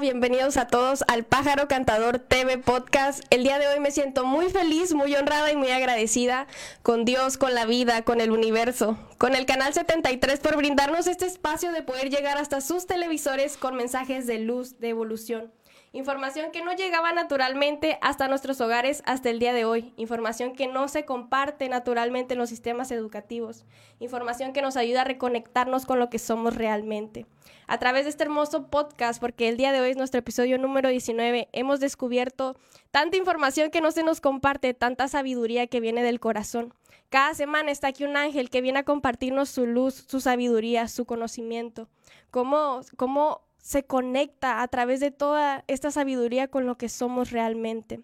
Bienvenidos a todos al Pájaro Cantador TV Podcast. El día de hoy me siento muy feliz, muy honrada y muy agradecida con Dios, con la vida, con el universo, con el Canal 73 por brindarnos este espacio de poder llegar hasta sus televisores con mensajes de luz, de evolución. Información que no llegaba naturalmente hasta nuestros hogares hasta el día de hoy. Información que no se comparte naturalmente en los sistemas educativos. Información que nos ayuda a reconectarnos con lo que somos realmente. A través de este hermoso podcast, porque el día de hoy es nuestro episodio número 19, hemos descubierto tanta información que no se nos comparte, tanta sabiduría que viene del corazón. Cada semana está aquí un ángel que viene a compartirnos su luz, su sabiduría, su conocimiento. Cómo, cómo se conecta a través de toda esta sabiduría con lo que somos realmente.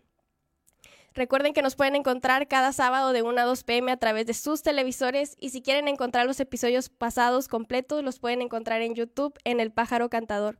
Recuerden que nos pueden encontrar cada sábado de 1 a 2 pm a través de sus televisores y si quieren encontrar los episodios pasados completos los pueden encontrar en YouTube en El Pájaro Cantador.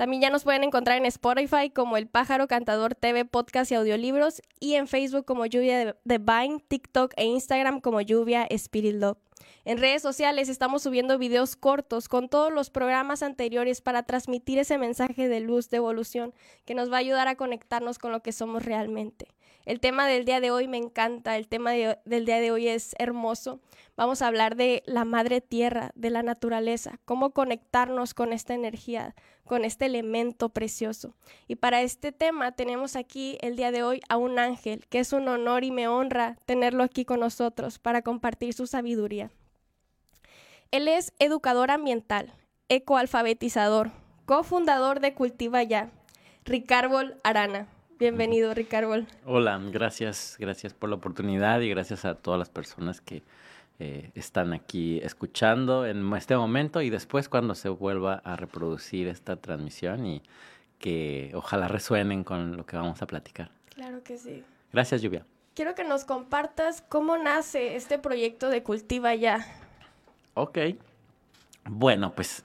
También ya nos pueden encontrar en Spotify como El Pájaro Cantador TV, podcast y audiolibros y en Facebook como Lluvia de Vine, TikTok e Instagram como Lluvia Spirit Love. En redes sociales estamos subiendo videos cortos con todos los programas anteriores para transmitir ese mensaje de luz, de evolución, que nos va a ayudar a conectarnos con lo que somos realmente. El tema del día de hoy me encanta, el tema del día de hoy es hermoso. Vamos a hablar de la madre tierra, de la naturaleza, cómo conectarnos con esta energía, con este elemento precioso. Y para este tema tenemos aquí el día de hoy a un ángel, que es un honor y me honra tenerlo aquí con nosotros para compartir su sabiduría. Él es educador ambiental, ecoalfabetizador, cofundador de Cultiva Ya, Ricardo Arana. Bienvenido, Ricardo. Hola, gracias, gracias por la oportunidad y gracias a todas las personas que eh, están aquí escuchando en este momento y después cuando se vuelva a reproducir esta transmisión y que ojalá resuenen con lo que vamos a platicar. Claro que sí. Gracias, Lluvia. Quiero que nos compartas cómo nace este proyecto de Cultiva Ya. Ok. Bueno, pues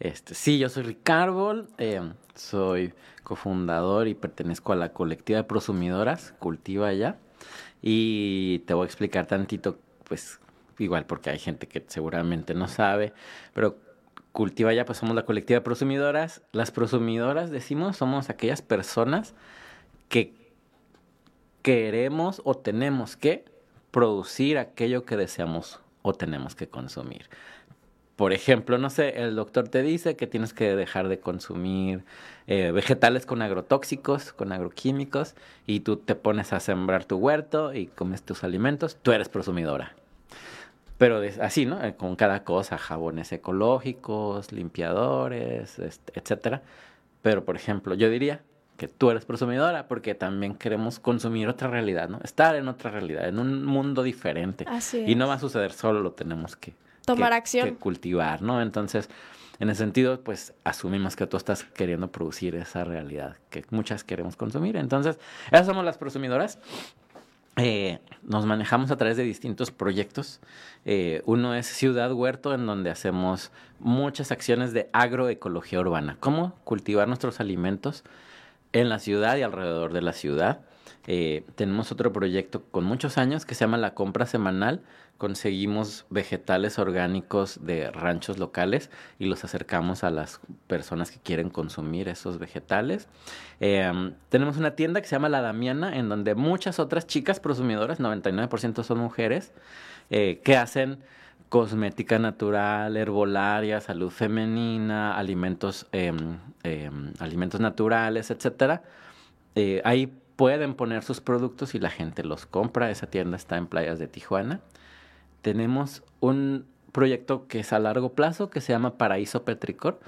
este, sí, yo soy Ricardo, eh, soy cofundador y pertenezco a la colectiva de prosumidoras Cultiva Ya. Y te voy a explicar tantito, pues, igual porque hay gente que seguramente no sabe, pero Cultiva Ya, pues somos la colectiva de prosumidoras. Las prosumidoras, decimos, somos aquellas personas que queremos o tenemos que producir aquello que deseamos o tenemos que consumir. Por ejemplo, no sé, el doctor te dice que tienes que dejar de consumir eh, vegetales con agrotóxicos, con agroquímicos, y tú te pones a sembrar tu huerto y comes tus alimentos, tú eres prosumidora. Pero así, ¿no? Eh, con cada cosa, jabones ecológicos, limpiadores, este, etcétera. Pero, por ejemplo, yo diría que tú eres prosumidora porque también queremos consumir otra realidad, ¿no? Estar en otra realidad, en un mundo diferente. Así Y no va a suceder solo, lo tenemos que tomar acción. Que cultivar, ¿no? Entonces, en ese sentido, pues asumimos que tú estás queriendo producir esa realidad que muchas queremos consumir. Entonces, esas somos las prosumidoras. Eh, nos manejamos a través de distintos proyectos. Eh, uno es Ciudad Huerto, en donde hacemos muchas acciones de agroecología urbana. Cómo cultivar nuestros alimentos en la ciudad y alrededor de la ciudad. Eh, tenemos otro proyecto con muchos años que se llama La Compra Semanal. Conseguimos vegetales orgánicos de ranchos locales y los acercamos a las personas que quieren consumir esos vegetales. Em, tenemos una tienda que se llama La Damiana, en donde muchas otras chicas prosumidoras, 99% son mujeres, eh, que hacen cosmética natural, herbolaria, salud femenina, alimentos, em, em, alimentos naturales, etcétera. Eh, pueden poner sus productos y la gente los compra. Esa tienda está en playas de Tijuana. Tenemos un proyecto que es a largo plazo que se llama Paraíso Petricor.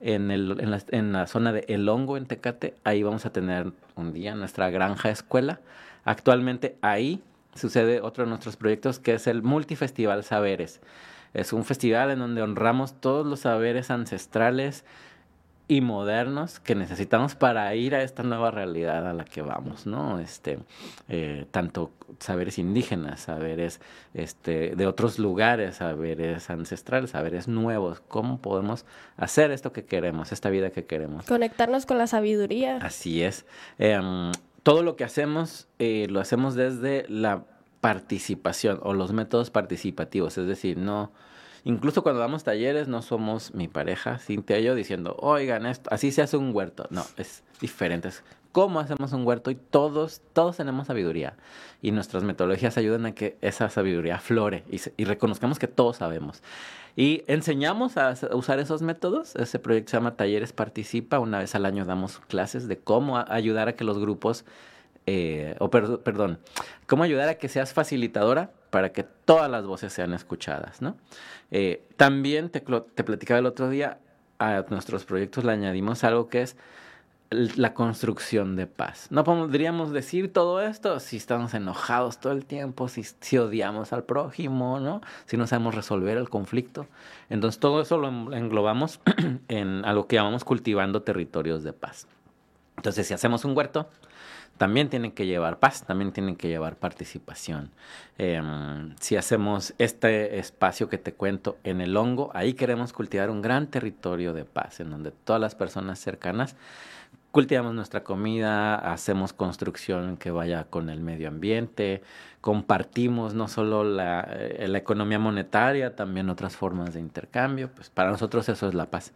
En, la, la zona de El Hongo, en Tecate, ahí vamos a tener un día nuestra granja escuela. Actualmente ahí sucede otro de nuestros proyectos que es el Multifestival Saberes. Es un festival en donde honramos todos los saberes ancestrales, y modernos que necesitamos para ir a esta nueva realidad a la que vamos, ¿no? Este, eh, tanto saberes indígenas, saberes este, de otros lugares, saberes ancestrales, saberes nuevos, cómo podemos hacer esto que queremos, esta vida que queremos. Conectarnos con la sabiduría. Así es. Em, todo lo que hacemos eh, lo hacemos desde la participación o los métodos participativos, es decir, no Incluso cuando damos talleres, no somos mi pareja, Cintia y yo, diciendo, oigan, esto, así se hace un huerto. No, es diferente. Es cómo hacemos un huerto y todos, todos tenemos sabiduría. Y nuestras metodologías ayudan a que esa sabiduría flore y, y reconozcamos que todos sabemos. Y enseñamos a usar esos métodos. Ese proyecto se llama Talleres Participa. Una vez al año damos clases de cómo ayudar a que los grupos, eh, o perdón, cómo ayudar a que seas facilitadora para que todas las voces sean escuchadas, ¿no? Eh, también te, platicaba el otro día, a nuestros proyectos le añadimos algo que es la construcción de paz. No podríamos decir todo esto si estamos enojados todo el tiempo, si, si, odiamos al prójimo, ¿no? Si no sabemos resolver el conflicto. Entonces todo eso lo englobamos en algo que llamamos cultivando territorios de paz. Entonces si hacemos un huerto, también tienen que llevar paz, también tienen que llevar participación. Em, si hacemos este espacio que te cuento en el hongo, ahí queremos cultivar un gran territorio de paz, en donde todas las personas cercanas cultivamos nuestra comida, hacemos construcción que vaya con el medio ambiente, compartimos no solo la, eh, la, economía monetaria, también otras formas de intercambio, pues para nosotros eso es la paz.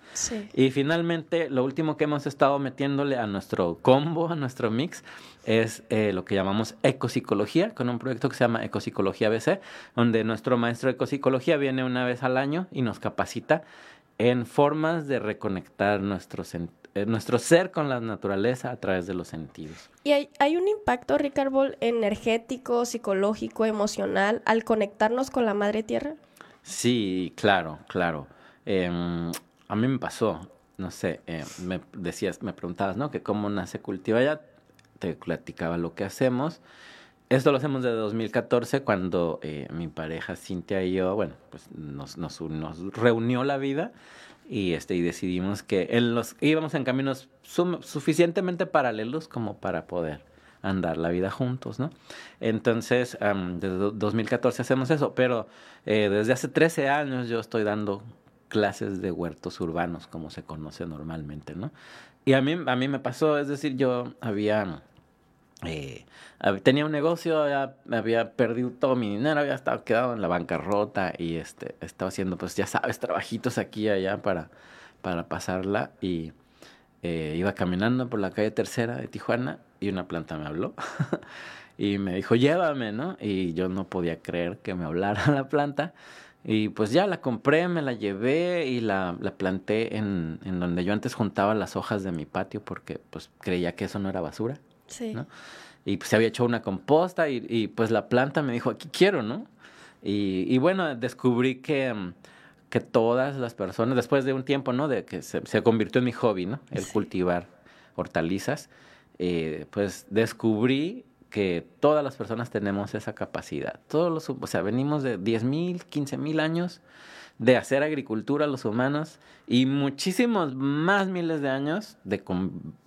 Y finalmente, lo último que hemos estado metiéndole a nuestro combo, a nuestro mix, es eh, lo que llamamos ecopsicología, con un proyecto que se llama Ecopsicología BC, donde nuestro maestro de ecopsicología viene una vez al año y nos capacita en formas de reconectar nuestro, nuestro ser con la naturaleza a través de los sentidos. ¿Y hay, hay un impacto, Ricardo, energético, psicológico, emocional al conectarnos con la madre tierra? Sí, claro, claro. Em, a mí me pasó, no sé, eh, me decías, me preguntabas, ¿no? Que cómo nace Cultiva ya, te platicaba lo que hacemos. Esto lo hacemos desde 2014 cuando eh, mi pareja Cintia y yo, bueno, pues nos, nos, nos reunió la vida y este y decidimos que íbamos en caminos suficientemente paralelos como para poder andar la vida juntos, ¿no? Entonces, desde 2014 hacemos eso, pero eh, desde hace 13 años yo estoy dando clases de huertos urbanos, como se conoce normalmente, ¿no? Y a mí, a mí me pasó, es decir, yo había eh, tenía un negocio, había, había, perdido todo mi dinero, había estado quedado en la bancarrota y este, estaba haciendo, pues ya sabes, trabajitos aquí y allá para, para pasarla. Y eh, iba caminando por la calle tercera de Tijuana y una planta me habló y me dijo, llévame, ¿no? Y yo no podía creer que me hablara la planta. Y pues ya la compré, me la llevé y la, la planté en, en donde yo antes juntaba las hojas de mi patio porque pues creía que eso no era basura. Sí. ¿no? Y pues se había hecho una composta y, y, pues la planta me dijo, aquí quiero, ¿no? Y, y bueno, descubrí que, mm, que todas las personas, después de un tiempo, ¿no? De que se, se convirtió en mi hobby, ¿no? El cultivar hortalizas, eh, pues descubrí que todas las personas tenemos esa capacidad. Todos los, o sea, venimos de 10 mil, 15 mil años de hacer agricultura los humanos y muchísimos más miles de años de,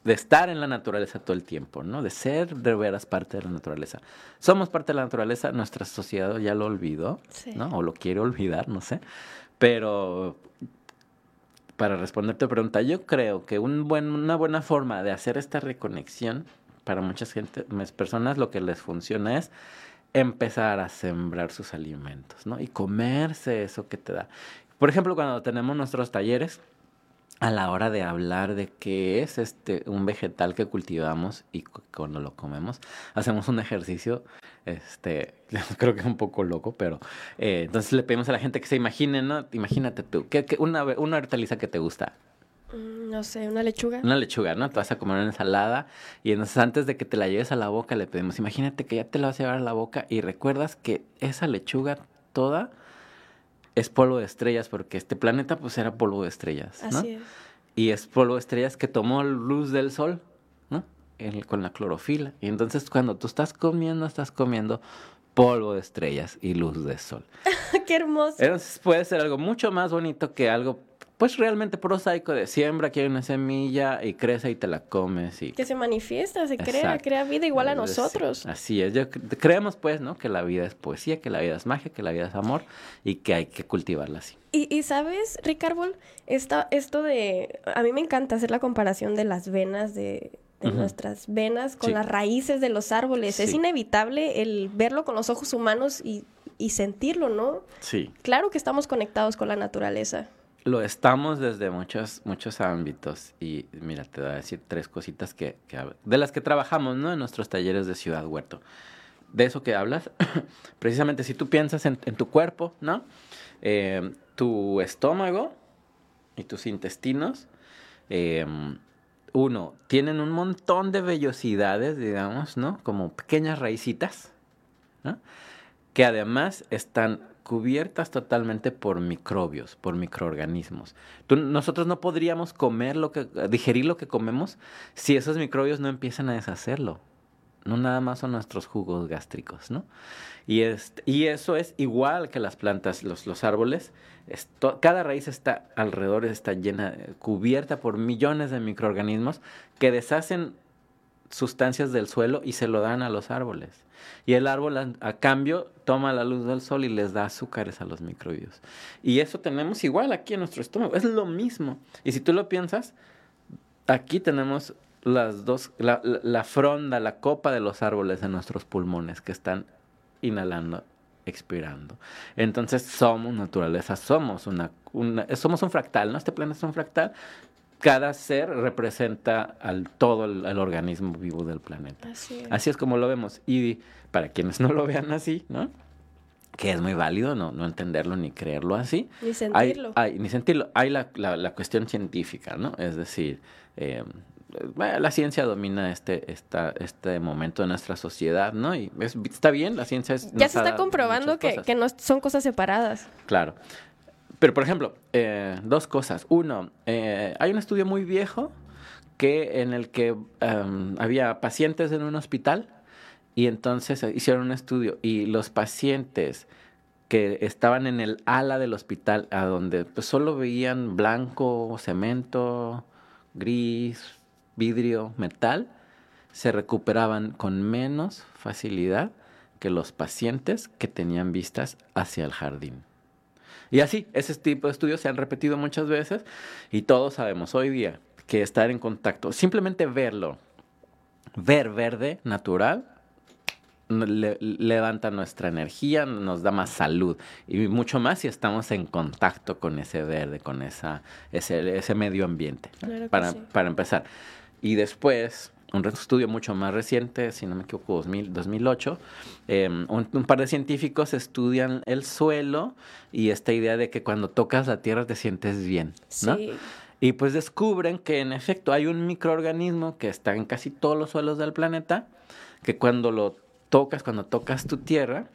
de, estar en la naturaleza todo el tiempo, ¿no? De ser de veras parte de la naturaleza. Somos parte de la naturaleza, nuestra sociedad ya lo olvidó, ¿no? O lo quiere olvidar, no sé. Pero para responder tu pregunta, yo creo que un buen, una buena forma de hacer esta reconexión para muchas gente, personas lo que les funciona es empezar a sembrar sus alimentos, ¿no? Y comerse eso que te da. Por ejemplo, cuando tenemos nuestros talleres, a la hora de hablar de qué es este un vegetal que cultivamos y cuando lo comemos, hacemos un ejercicio, este, creo que es un poco loco, pero eh, entonces le pedimos a la gente que se imagine, ¿no? Imagínate tú, ¿qué, qué una, una hortaliza que te gusta? Mm, no sé, una lechuga. Una lechuga, ¿no? Te vas a comer una ensalada y entonces antes de que te la lleves a la boca le pedimos, imagínate que ya te la vas a llevar a la boca y recuerdas que esa lechuga toda es polvo de estrellas porque este planeta pues era polvo de estrellas, ¿no? Así es. Y es polvo de estrellas que tomó luz del sol, ¿no? con la clorofila. Y entonces cuando tú estás comiendo, estás comiendo polvo de estrellas y luz del sol. ¡Qué hermoso! Entonces puede ser algo mucho más bonito que algo pues realmente prosaico de siembra, que hay una semilla y crece y te la comes. Y... Que se manifiesta, se crea, crea vida igual a nosotros. Así es, yo creemos pues, ¿no? Que la vida es poesía, que la vida es magia, que la vida es amor y que hay que cultivarla así. Y, y sabes, Ricardo, esta, esto de, a mí me encanta hacer la comparación de las venas de, de nuestras venas con las raíces de los árboles. Es inevitable el verlo con los ojos humanos y y sentirlo, ¿no? Sí. Claro que estamos conectados con la naturaleza. Lo estamos desde muchos, muchos ámbitos. Y mira, te voy a decir tres cositas que, de las que trabajamos, ¿no? En nuestros talleres de Ciudad Huerto. De eso que hablas, precisamente si tú piensas en, tu cuerpo, ¿no? Eh, tu estómago y tus intestinos, eh, uno, tienen un montón de vellosidades, digamos, ¿no? Como pequeñas raicitas, ¿no? Que además están cubiertas totalmente por microbios, por microorganismos. Nosotros no podríamos comer lo que, digerir lo que comemos si esos microbios no empiezan a deshacerlo. No nada más son nuestros jugos gástricos, ¿no? Y, este, y eso es igual que las plantas, los, árboles. Cada raíz está alrededor, está llena, cubierta por millones de microorganismos que deshacen sustancias del suelo y se lo dan a los árboles. Y el árbol a, cambio toma la luz del sol y les da azúcares a los microbios. Y eso tenemos igual aquí en nuestro estómago, es lo mismo. Y si tú lo piensas, aquí tenemos las dos, la, la, fronda, la copa de los árboles en nuestros pulmones que están inhalando, expirando. Entonces somos naturaleza, somos una, somos un fractal, ¿no? Este planeta es un fractal. Cada ser representa al todo el, organismo vivo del planeta. Así es. Así es como lo vemos. Y para quienes no lo vean así, ¿no? que es muy válido no, no entenderlo ni creerlo así. Ni sentirlo. Hay, hay ni sentirlo. Hay la, la, la, cuestión científica, ¿no? Es decir, eh, la ciencia domina este, esta, este momento de nuestra sociedad, ¿no? Y es, está bien, la ciencia es... Ya se está comprobando que, que, no son cosas separadas. Claro. Pero, por ejemplo, eh, dos cosas. Uno, eh, hay un estudio muy viejo que en el que um, había pacientes en un hospital y entonces hicieron un estudio y los pacientes que estaban en el ala del hospital, a donde pues, solo veían blanco, cemento, gris, vidrio, metal, se recuperaban con menos facilidad que los pacientes que tenían vistas hacia el jardín. Y así, ese tipo de estudios se han repetido muchas veces y todos sabemos hoy día que estar en contacto, simplemente verlo, ver verde natural, le, levanta nuestra energía, nos da más salud y mucho más si estamos en contacto con ese verde, con esa, ese, ese medio ambiente. Claro para, sí. para empezar. Y después, un estudio mucho más reciente, si no me equivoco, 2000, 2008, eh, un, un, par de científicos estudian el suelo y esta idea de que cuando tocas la tierra te sientes bien, ¿no? Sí. Y pues descubren que en efecto hay un microorganismo que está en casi todos los suelos del planeta, que cuando lo tocas, cuando tocas tu tierra,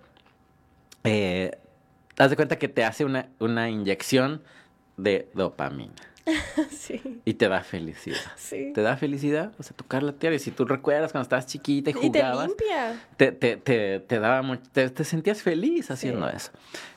eh, haz de cuenta que te hace una, una inyección de dopamina. sí. Y te da felicidad. Sí. Te da felicidad, o sea, tocar la tierra. Y si tú recuerdas cuando estabas chiquita y Y te jugabas, limpia. te, te, te, te daba mucho, te, te sentías feliz haciendo Sí. eso.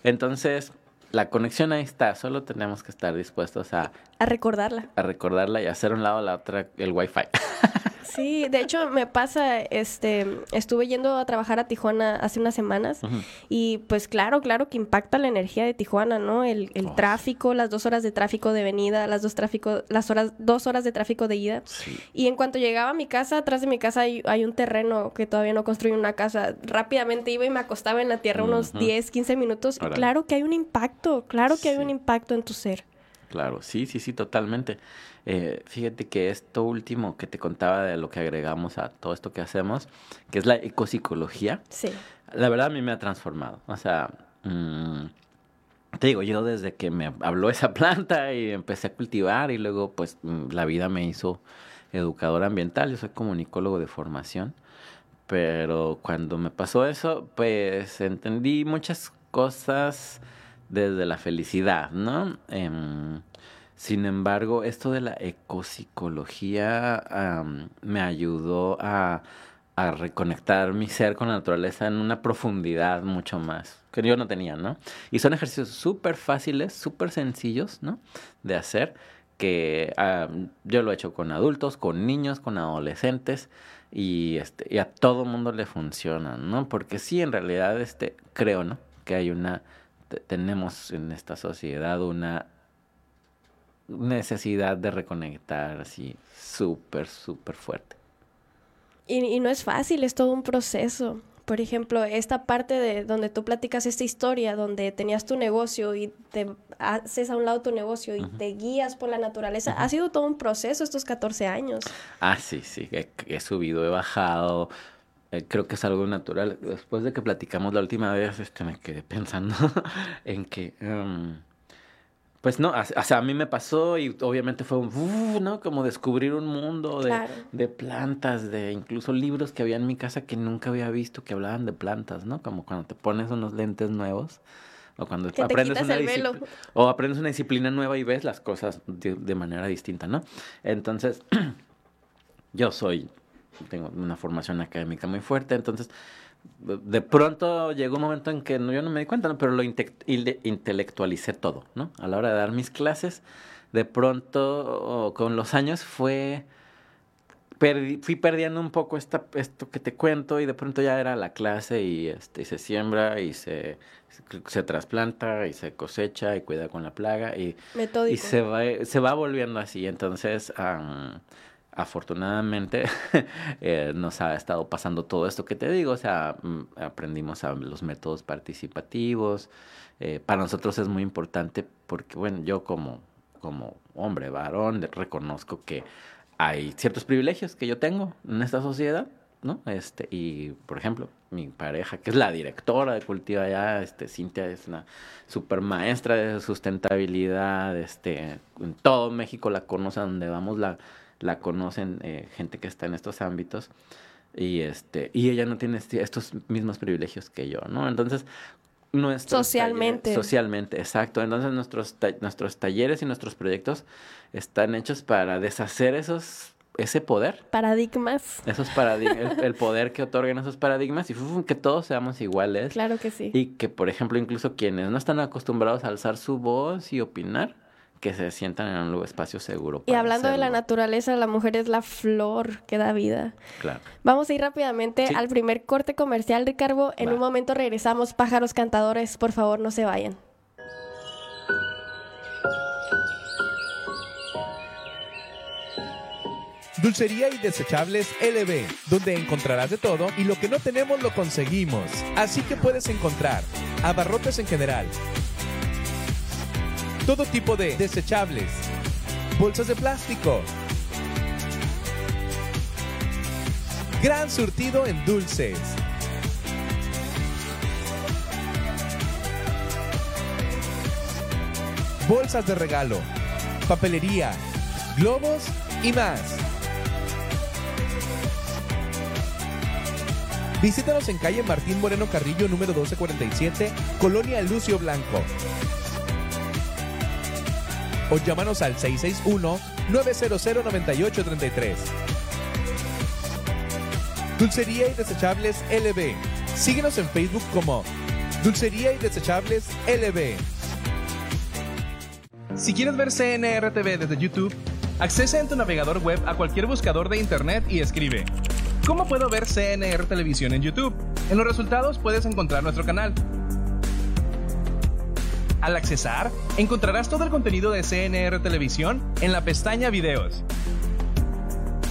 Entonces, la conexión ahí está, solo tenemos que estar dispuestos a, A recordarla. a recordarla y hacer un lado a la otra el wifi. Sí, de hecho me pasa, este, estuve yendo a trabajar a Tijuana hace unas semanas y pues claro, claro que impacta la energía de Tijuana, ¿no? El, el Oh. tráfico, las dos horas de tráfico de venida, las dos tráfico, las horas, dos horas de tráfico de ida. Sí. Y en cuanto llegaba a mi casa, atrás de mi casa hay, hay un terreno que todavía no construí una casa. Rápidamente iba y me acostaba en la tierra unos Ujú. 10, 15 minutos. Y claro que hay un impacto, claro que hay un impacto en tu ser. Claro, sí, sí, sí, totalmente. Eh, fíjate que esto último que te contaba de lo que agregamos a todo esto que hacemos, que es la ecopsicología, Sí. la verdad a mí me ha transformado. O sea, mm, te digo, yo desde que me habló esa planta y empecé a cultivar y luego pues mm, la vida me hizo educador ambiental, yo soy comunicólogo de formación, pero cuando me pasó eso, pues entendí muchas cosas desde la felicidad, ¿no? Em, sin embargo, esto de la ecopsicología me ayudó a, reconectar mi ser con la naturaleza en una profundidad mucho más que yo no tenía, ¿no? Y son ejercicios súper fáciles, súper sencillos, ¿no? De hacer, que yo lo he hecho con adultos, con niños, con adolescentes, y, este, y a todo mundo le funciona, ¿no? Porque sí, en realidad, este, creo, ¿no? Que hay una, tenemos en esta sociedad una necesidad de reconectar así súper, súper fuerte. Y, y no es fácil, es todo un proceso. por ejemplo, esta parte de donde tú platicas esta historia, donde tenías tu negocio y te haces a un lado tu negocio y te guías por la naturaleza, ha sido todo un proceso estos 14 años. Ah, sí, sí, he, subido, he bajado. Eh, creo que es algo natural. Después de que platicamos la última vez, este, me quedé pensando en que... Em, pues no, o sea, a mí me pasó y obviamente fue un, ¿no? Como descubrir un mundo de, de, plantas, de incluso libros que había en mi casa que nunca había visto que hablaban de plantas, ¿no? Como cuando te pones unos lentes nuevos o cuando aprendes una disciplina o aprendes una disciplina nueva y ves las cosas de, de manera distinta, ¿no? Entonces, yo soy, tengo una formación académica muy fuerte, entonces de pronto llegó un momento en que yo no me di cuenta, ¿no? pero lo intelectualicé todo, ¿no? A la hora de dar mis clases, de pronto, con los años, fue... fui perdiendo un poco esta, esto que te cuento y de pronto ya era la clase y, este, se siembra y se, se, trasplanta y se cosecha y cuida con la plaga y, y se, va, se va volviendo así. Entonces, afortunadamente eh, nos ha estado pasando todo esto que te digo, o sea, mm, aprendimos los métodos participativos. Eh, para nosotros es muy importante porque, bueno, yo como, como hombre, varón, reconozco que hay ciertos privilegios que yo tengo en esta sociedad, ¿no? Este, y, por ejemplo, mi pareja, que es la directora de Cultiva allá, este, Cintia es una super maestra de sustentabilidad, este, en todo México la conoce, donde vamos la la conocen eh, gente que está en estos ámbitos y este y ella no tiene estos mismos privilegios que yo, ¿no? Entonces, socialmente socialmente, exacto. Entonces, nuestros nuestros talleres y nuestros proyectos están hechos para deshacer esos ese poder. Paradigmas. Esos paradigmas, el, poder que otorgan esos paradigmas y que todos seamos iguales. Claro que sí. Y que, por ejemplo, incluso quienes no están acostumbrados a alzar su voz y opinar, que se sientan en un espacio seguro. y hablando de la naturaleza, la mujer es la flor que da vida. Claro. Vamos a ir rápidamente al primer corte comercial, Ricardo. En un momento regresamos. Pájaros cantadores, por favor, no se vayan. Dulcería y desechables LB, donde encontrarás de todo y lo que no tenemos lo conseguimos. Así que puedes encontrar abarrotes en general, todo tipo de desechables, bolsas de plástico, gran surtido en dulces. Bolsas de regalo, papelería, globos y más. Visítanos en calle Martín Moreno Carrillo número 1247, Colonia Lucio Blanco o llámanos al 661-900-9833. Dulcería y Desechables LB. Síguenos en Facebook como Dulcería y Desechables LB. Si quieres ver CNRTV desde YouTube, accesa en tu navegador web a cualquier buscador de internet y escribe ¿Cómo puedo ver CNR Televisión en YouTube? En los resultados puedes encontrar nuestro canal. Al accesar, encontrarás todo el contenido de CNR Televisión en la pestaña Videos.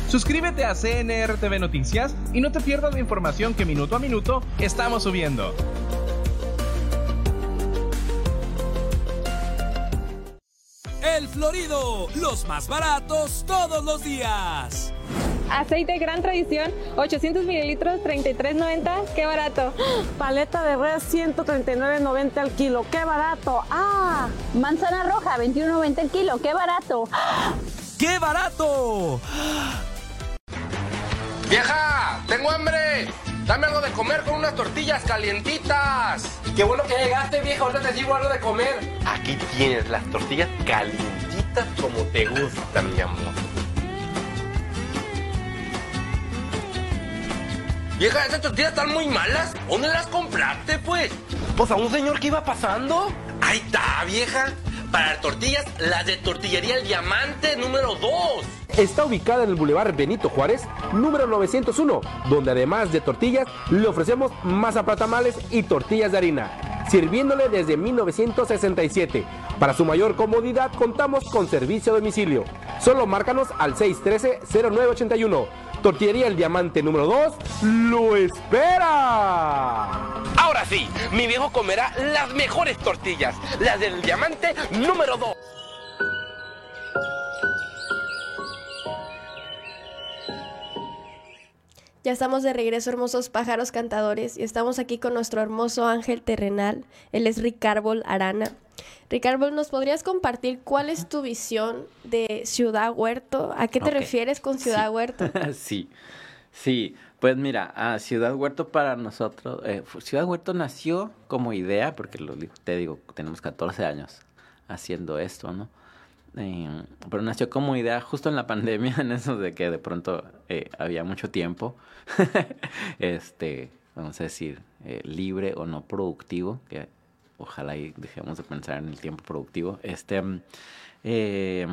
Suscríbete a CNR TV Noticias y no te pierdas la información que minuto a minuto estamos subiendo. El Florido, los más baratos todos los días. Aceite Gran Tradición, 800 mililitros, 33.90, qué barato. Paleta de res, 139.90 al kilo, qué barato. Ah, manzana roja, 21.90 el kilo, qué barato. ¡Qué barato! ¡Vieja! ¡Tengo hambre! Dame algo de comer con unas tortillas calientitas. Qué bueno que llegaste, vieja. Ahorita te sirvo algo de comer. Aquí tienes las tortillas calientitas como te gustan, mi amor. Vieja, esas tortillas están muy malas. ¿Dónde las compraste, pues? Pues a un señor que iba pasando. Ahí está, vieja. Para tortillas, las de Tortillería El Diamante número 2. Está ubicada en el Boulevard Benito Juárez, número 901, donde además de tortillas, le ofrecemos masa para tamales y tortillas de harina, sirviéndole desde 1967. Para su mayor comodidad, contamos con servicio a domicilio. Solo márcanos al 613-0981 Tortillería El Diamante número 2 lo espera. Ahora sí, mi viejo comerá las mejores tortillas, las del diamante número 2. Ya estamos de regreso, hermosos pájaros cantadores, y estamos aquí con nuestro hermoso ángel terrenal. Él es Ricardo Arana. Ricardo, ¿nos podrías compartir cuál es tu visión de Ciudad Huerto? ¿A qué te refieres con Ciudad Sí. Huerto? sí, sí. Pues mira, a Ciudad Huerto para nosotros, eh, Ciudad Huerto nació como idea, porque lo, te digo, tenemos 14 años haciendo esto, ¿no? Eh, pero nació como idea justo en la pandemia, en eso de que de pronto eh, había mucho tiempo, este, vamos a decir, eh, libre o no productivo, que ojalá y dejemos de pensar en el tiempo productivo, este, eh,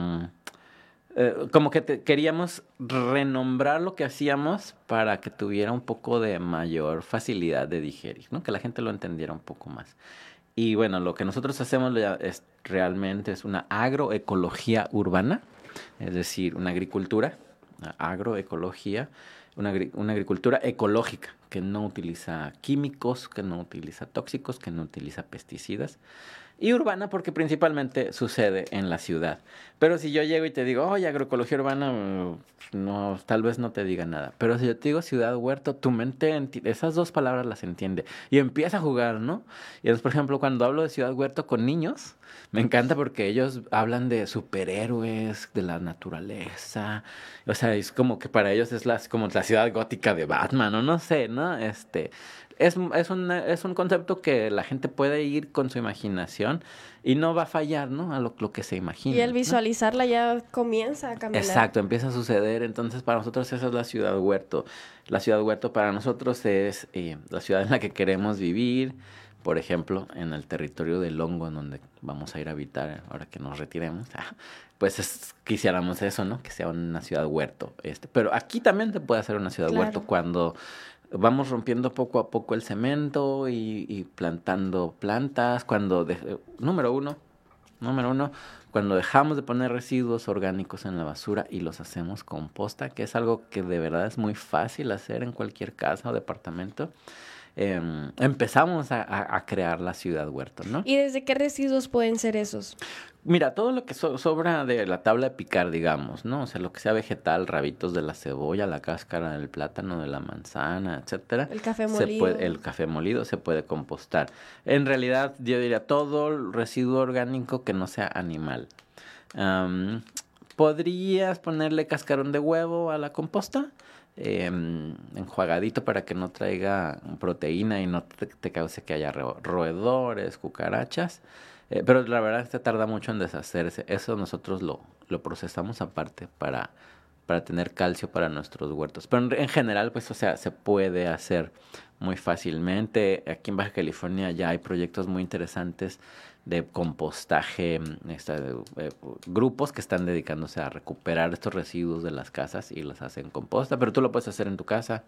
eh, como que te- queríamos renombrar lo que hacíamos para que tuviera un poco de mayor facilidad de digerir, ¿no? Que la gente lo entendiera un poco más. Y bueno, lo que nosotros hacemos es realmente es una agroecología urbana, es decir, una agricultura, una agroecología, una, una agricultura ecológica que no utiliza químicos, que no utiliza tóxicos, que no utiliza pesticidas. Y urbana porque principalmente sucede en la ciudad. Pero si yo llego y te digo, oye, agroecología urbana, mm, no, tal vez no te diga nada. Pero si yo te digo ciudad huerto, tu mente esas dos palabras las entiende y empieza a jugar, ¿no? Y entonces, por ejemplo, cuando hablo de ciudad huerto con niños, me encanta porque ellos hablan de superhéroes, de la naturaleza. O sea, es como que para ellos es la, como la ciudad gótica de Batman, o no sé, ¿no? Este, es, es, un, es un concepto que la gente puede ir con su imaginación y no va a fallar, ¿no? A lo, lo que se imagina. Y el ¿no? visualizarla ya comienza a caminar. Exacto, empieza a suceder. Entonces, para nosotros esa es la ciudad huerto. La ciudad huerto para nosotros es eh, la ciudad en la que queremos vivir. Por ejemplo, en el territorio del hongo, en donde vamos a ir a habitar ahora que nos retiremos. Pues es- quisiéramos eso, ¿no? Que sea una ciudad huerto. Este. Pero aquí también se puede hacer una ciudad Claro. huerto cuando vamos rompiendo poco a poco el cemento y, plantando plantas. Cuando, número uno, Número uno, cuando dejamos de poner residuos orgánicos en la basura y los hacemos composta, que es algo que de verdad es muy fácil hacer en cualquier casa o departamento, em, empezamos a- a crear la ciudad huerto, ¿no? ¿Y desde qué residuos pueden ser esos? Mira, todo lo que so- sobra de la tabla de picar, digamos, ¿no? O sea, lo que sea vegetal, rabitos de la cebolla, la cáscara del plátano, de la manzana, etcétera. El café se molido. puede- el café molido se puede compostar. En realidad, yo diría todo el residuo orgánico que no sea animal. Am, ¿Podrías ponerle cascarón de huevo a la composta? Em, enjuagadito para que no traiga proteína y no te, te cause que haya ro- roedores, cucarachas. Eh, pero la verdad es que tarda mucho en deshacerse. Eso nosotros lo, lo procesamos aparte para, para tener calcio para nuestros huertos. Pero en, en general, pues, o sea, se puede hacer muy fácilmente. Aquí en Baja California ya hay proyectos muy interesantes de compostaje, mm, esta, eh, grupos que están dedicándose a recuperar estos residuos de las casas y los hacen composta, pero tú lo puedes hacer en tu casa.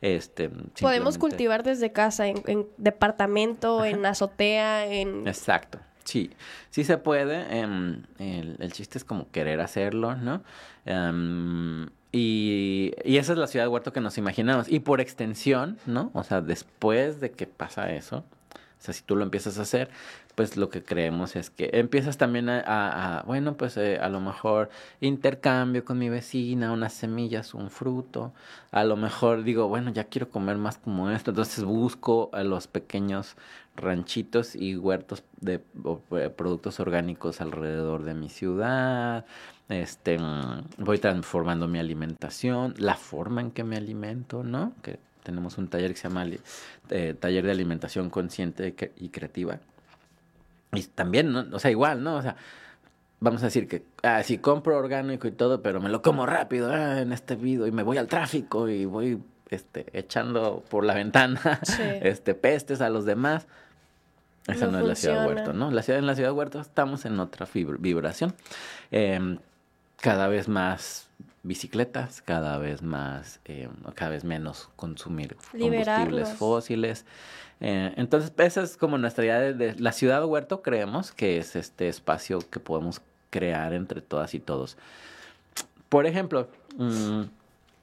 Este, Podemos simplemente- cultivar desde casa, en, en departamento, en azotea, en... Exacto, sí, sí se puede. em, el, chiste es como querer hacerlo, ¿no? Em, y, esa es la ciudad de huerto que nos imaginamos. Y por extensión, ¿no? O sea, después de que pasa eso, o sea, si tú lo empiezas a hacer, pues lo que creemos es que empiezas también a, a- a, bueno, pues eh, a lo mejor intercambio con mi vecina, unas semillas, un fruto. A lo mejor digo, bueno, ya quiero comer más como esto, entonces busco a los pequeños ranchitos y huertos de o, eh, productos orgánicos alrededor de mi ciudad. Este, mm, voy transformando mi alimentación, la forma en que me alimento, ¿no? Que tenemos un taller que se llama eh, Taller de Alimentación Consciente y cre- y Creativa. Y también, ¿no? O sea, igual, ¿no? O sea, vamos a decir que, ah, sí, compro orgánico y todo, pero me lo como rápido ah, en este video y me voy al tráfico y voy este, echando por la ventana Sí. este, pestes a los demás. Esa no, No es la ciudad huerto, ¿no? La ciudad, en la ciudad huerto estamos en otra vibración. Em, cada vez más bicicletas, cada vez más, em, cada vez menos consumir combustibles fósiles. Eh, entonces, esa es como nuestra idea de, de la ciudad huerto, creemos que es este espacio que podemos crear entre todas y todos. Por ejemplo, mm,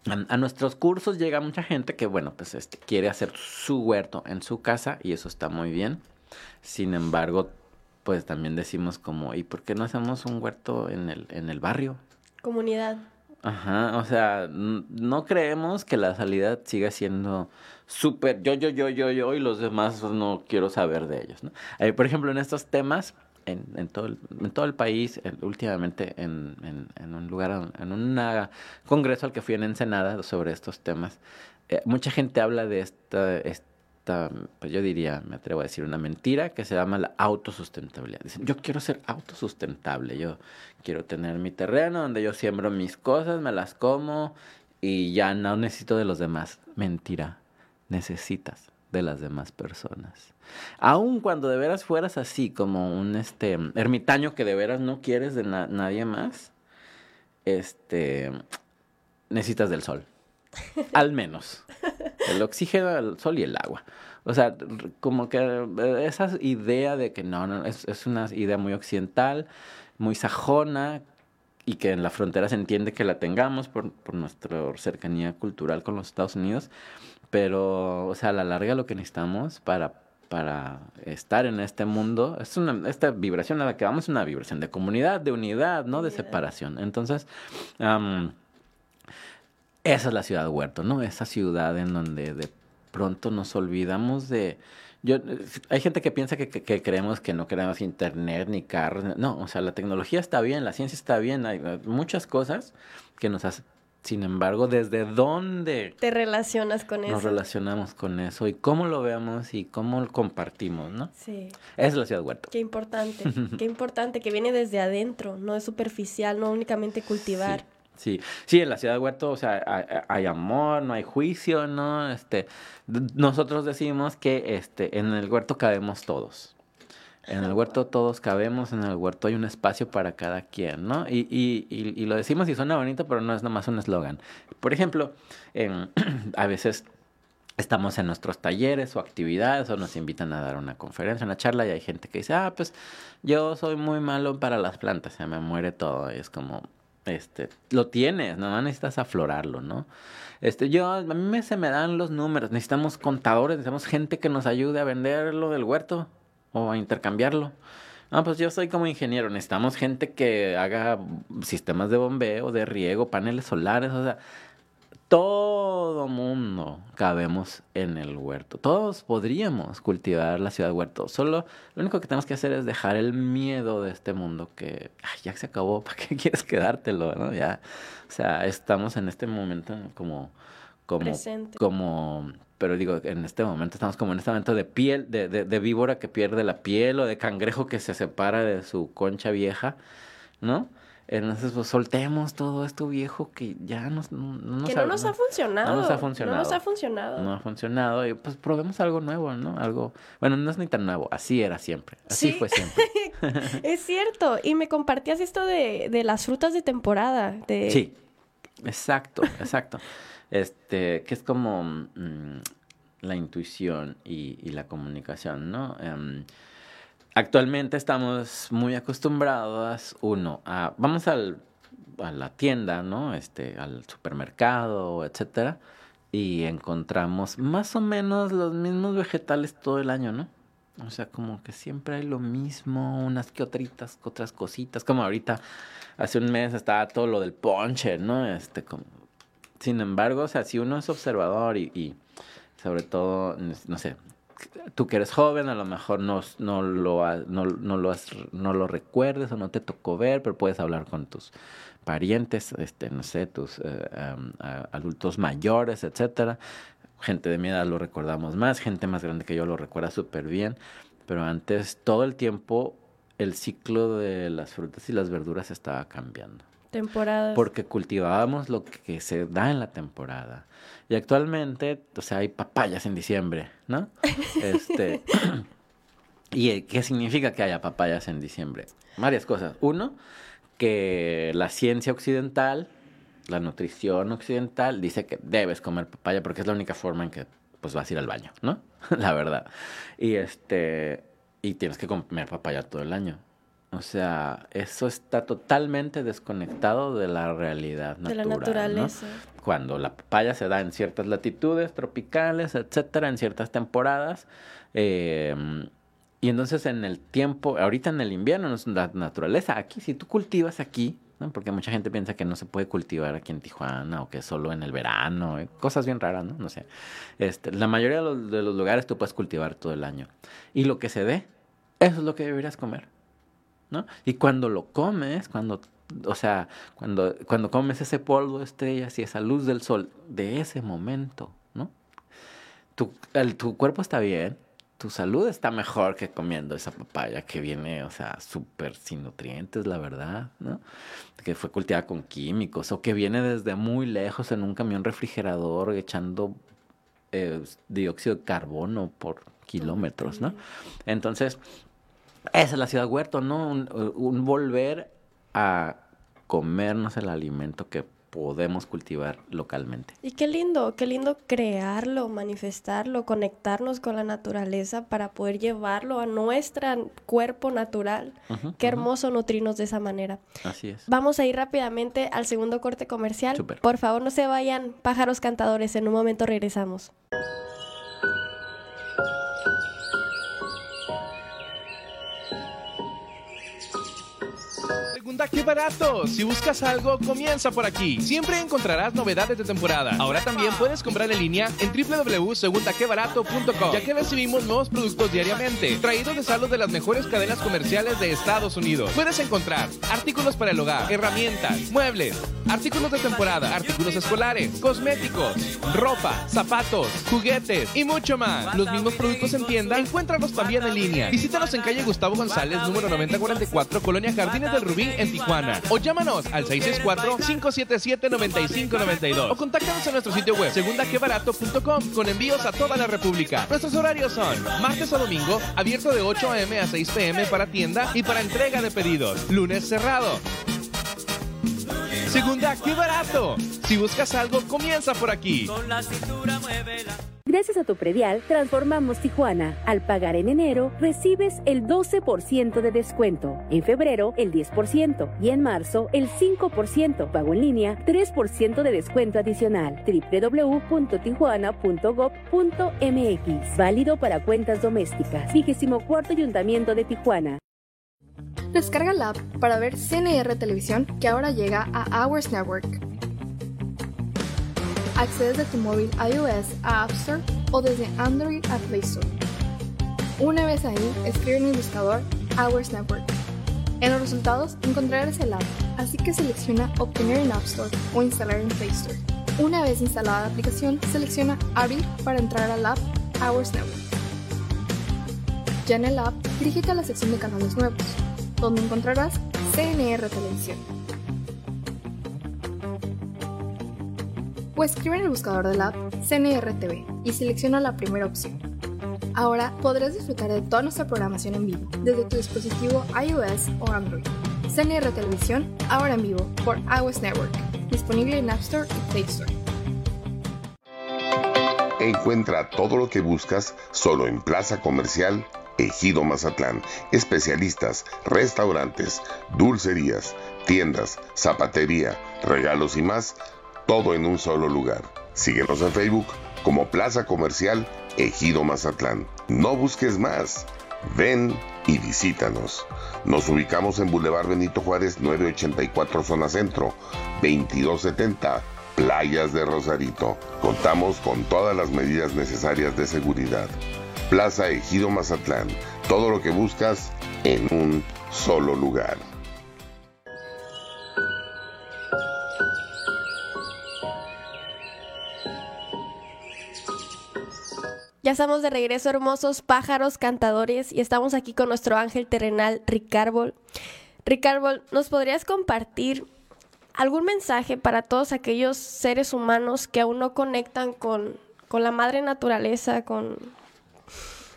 a, a nuestros cursos llega mucha gente que, bueno, pues este, quiere hacer su huerto en su casa y eso está muy bien. Sin embargo, pues también decimos como, ¿y por qué no hacemos un huerto en el, en el barrio? Comunidad. Ajá, o sea, no creemos que la salida siga siendo súper yo, yo, yo, yo, yo y los demás no quiero saber de ellos, ¿no? Eh, por ejemplo, en estos temas, en, en, todo, el, en todo el país, en- últimamente en, en, en un lugar, en un congreso al que fui en Ensenada sobre estos temas, eh, mucha gente habla de esta, esta, pues yo diría, me atrevo a decir, una mentira que se llama la autosustentabilidad. Dicen, yo quiero ser autosustentable, yo quiero tener mi terreno donde yo siembro mis cosas, me las como y ya no necesito de los demás. Mentira, necesitas de las demás personas. Aun cuando de veras fueras así, como un este ermitaño que de veras no quieres de na- nadie más, este necesitas del sol. Al menos. El oxígeno, el sol y el agua. O sea, como que esa idea de que no, no, es, es una idea muy occidental, muy sajona, y que en la frontera se entiende que la tengamos por, por nuestra cercanía cultural con los Estados Unidos, pero, o sea, a la larga lo que necesitamos para, para estar en este mundo es una, esta vibración a la que vamos es una vibración de comunidad, de unidad, no de separación. Entonces, am, esa es la ciudad huerto, ¿no? Esa ciudad en donde de pronto nos olvidamos de... Yo, hay gente que piensa que, que- que creemos que no queremos internet ni carros. No, o sea, la tecnología está bien, la ciencia está bien, hay eh, muchas cosas que nos hacen... Sin embargo, ¿desde dónde Te relacionas con nos eso. relacionamos con eso y cómo lo vemos y cómo lo compartimos, ¿no? Sí. Es la ciudad huerto. Qué importante, qué importante que viene desde adentro, no es superficial, no únicamente cultivar. Sí, sí, en la ciudad de Huerto, o sea, hay, amor, no hay juicio, ¿no? Este, nosotros decimos que este, en el huerto cabemos todos. En el huerto todos cabemos, en el huerto hay un espacio para cada quien, ¿no? Y, y, y, y lo decimos y suena bonito, pero no es nomás un eslogan. Por ejemplo, em, a veces estamos en nuestros talleres o actividades o nos invitan a dar una conferencia, una charla y hay gente que dice, ah, pues yo soy muy malo para las plantas, se me muere todo. Y es como, este, lo tienes, no necesitas aflorarlo, ¿no? Este, yo, a mí me, se me dan los números, necesitamos contadores, necesitamos gente que nos ayude a vender lo del huerto o a intercambiarlo. Ah, pues yo soy como ingeniero, necesitamos gente que haga sistemas de bombeo, de riego, paneles solares, o sea, todo mundo cabemos en el huerto. Todos podríamos cultivar la ciudad huerto. Solo lo único que tenemos que hacer es dejar el miedo de este mundo que ay, ya se acabó. ¿Para qué quieres quedártelo? ¿no? Ya, o sea, estamos en este momento como, como, Presente. como, pero digo, en este momento estamos como en este momento de piel, de, de, de víbora que pierde la piel o de cangrejo que se separa de su concha vieja, ¿no? Entonces, pues soltemos todo esto viejo que ya nos, no, no nos que no nos ha funcionado. no nos ha funcionado. No nos ha funcionado. No ha funcionado. Y pues probemos algo nuevo, ¿no? Algo. Bueno, no es ni tan nuevo. Así era siempre. Así Sí. fue siempre. Es cierto. Y me compartías esto de, de las frutas de temporada. De... Sí. Exacto, exacto. Este, que es como mm, la intuición y, y la comunicación, ¿no? Em, actualmente estamos muy acostumbrados, uno, a. Vamos al, a la tienda, ¿no? Este, al supermercado, etcétera. Y encontramos más o menos los mismos vegetales todo el año, ¿no? O sea, como que siempre hay lo mismo, unas que otritas, otras cositas, como ahorita, hace un mes estaba todo lo del ponche, ¿no? Este, como... Sin embargo, o sea, si uno es observador y, y sobre todo, no sé, tú que eres joven, a lo mejor no, no, lo, no, no, lo has- no lo recuerdes o no te tocó ver, pero puedes hablar con tus parientes, este, no sé, tus eh, adultos mayores, etcétera. Gente de mi edad lo recordamos más, gente más grande que yo lo recuerda súper bien, pero antes todo el tiempo el ciclo de las frutas y las verduras estaba cambiando Temporadas. porque cultivábamos lo que se da en la temporada. Y actualmente, o sea, hay papayas en diciembre, ¿no? Este, ¿Y eh, qué significa que haya papayas en diciembre? Varias cosas. Uno, que la ciencia occidental, la nutrición occidental, dice que debes comer papaya porque es la única forma en que pues vas a ir al baño, ¿no? la verdad. Y este y tienes que comer papaya todo el año. O sea, eso está totalmente desconectado de la realidad De la natural, ¿no? naturaleza. Cuando la papaya se da en ciertas latitudes tropicales, etcétera, en ciertas temporadas. eh, y entonces en el tiempo, ahorita en el invierno, no es la naturaleza. Aquí, si tú cultivas aquí, ¿no? porque mucha gente piensa que no se puede cultivar aquí en Tijuana o que solo en el verano, eh, cosas bien raras, ¿no? No sé. Este, la mayoría de los, de los lugares tú puedes cultivar todo el año. Y lo que se dé, eso es lo que deberías comer. ¿No? Y cuando lo comes, cuando, o sea, cuando, cuando comes ese polvo de estrellas y esa luz del sol de ese momento, ¿no? Tu, el- tu cuerpo está bien, tu salud está mejor que comiendo esa papaya que viene, o sea, súper sin nutrientes, la verdad, ¿no? Que fue cultivada con químicos o que viene desde muy lejos en un camión refrigerador echando eh, dióxido de carbono por kilómetros, ¿no? Entonces, esa es la ciudad huerto, ¿no? Un, un volver a comernos el alimento que podemos cultivar localmente. Y qué lindo, qué lindo crearlo, manifestarlo, conectarnos con la naturaleza para poder llevarlo a nuestro cuerpo natural. Qué hermoso nutrirnos de esa manera. Así es. Vamos a ir rápidamente al segundo corte comercial. Por favor, no se vayan, pájaros cantadores. En un momento regresamos. Segunda, qué barato. Si buscas algo, comienza por aquí. Siempre encontrarás novedades de temporada. Ahora también puedes comprar en línea en www.segundaquebarato.com, ya que recibimos nuevos productos diariamente, traídos de saldos de las mejores cadenas comerciales de Estados Unidos. Puedes encontrar artículos para el hogar, herramientas, muebles, artículos de temporada, artículos escolares, cosméticos, ropa, zapatos, juguetes y mucho más. Los mismos productos en tienda, encuéntralos también en línea. Visítanos en calle Gustavo González, número 9044, Colonia Jardines del Rubí, en Tijuana. O llámanos al 664-577-9592. O contáctanos en nuestro sitio web, segundaquebarato.com, con envíos a toda la República. Nuestros horarios son martes a domingo, abierto de 8 a.m. a 6 p.m. para tienda y para entrega de pedidos. Lunes cerrado. Segunda, qué barato. Si buscas algo, comienza por aquí. Gracias a tu predial, transformamos Tijuana. Al pagar en enero, recibes el 12% de descuento. En febrero, el 10%. Y en marzo, el 5%. Pago en línea, 3% de descuento adicional. www.tijuana.gov.mx. Válido para cuentas domésticas. 24 Ayuntamiento de Tijuana. Descarga la app para ver CNR Televisión que ahora llega a Hours Network. Accedes de tu móvil iOS a App Store o desde Android a Play Store. Una vez ahí, escribe en el buscador Hours Network. En los resultados encontrarás el app, así que selecciona Obtener en App Store o Instalar en Play Store. Una vez instalada la aplicación, selecciona Abrir para entrar al app Hours Network. Ya en el app, dirígete a la sección de canales nuevos, donde encontrarás CNR Televisión. O escribe en el buscador del app CNR TV y selecciona la primera opción. Ahora podrás disfrutar de toda nuestra programación en vivo desde tu dispositivo iOS o Android. CNR Televisión, ahora en vivo por iOS Network, disponible en App Store y Play Store. Encuentra todo lo que buscas solo en Plaza Comercial Ejido Mazatlán. Especialistas, restaurantes, dulcerías, tiendas, zapatería, regalos y más, todo en un solo lugar. Síguenos en Facebook como Plaza Comercial Ejido Mazatlán. No busques más. Ven y visítanos. Nos ubicamos en Boulevard Benito Juárez 984 Zona Centro, 2270 Playas de Rosarito. Contamos con todas las medidas necesarias de seguridad. Plaza Ejido Mazatlán. Todo lo que buscas en un solo lugar. Ya estamos de regreso, hermosos pájaros cantadores, y estamos aquí con nuestro ángel terrenal, Ricardo. Ricardo, ¿nos podrías compartir algún mensaje para todos aquellos seres humanos que aún no conectan con, con la madre naturaleza, con,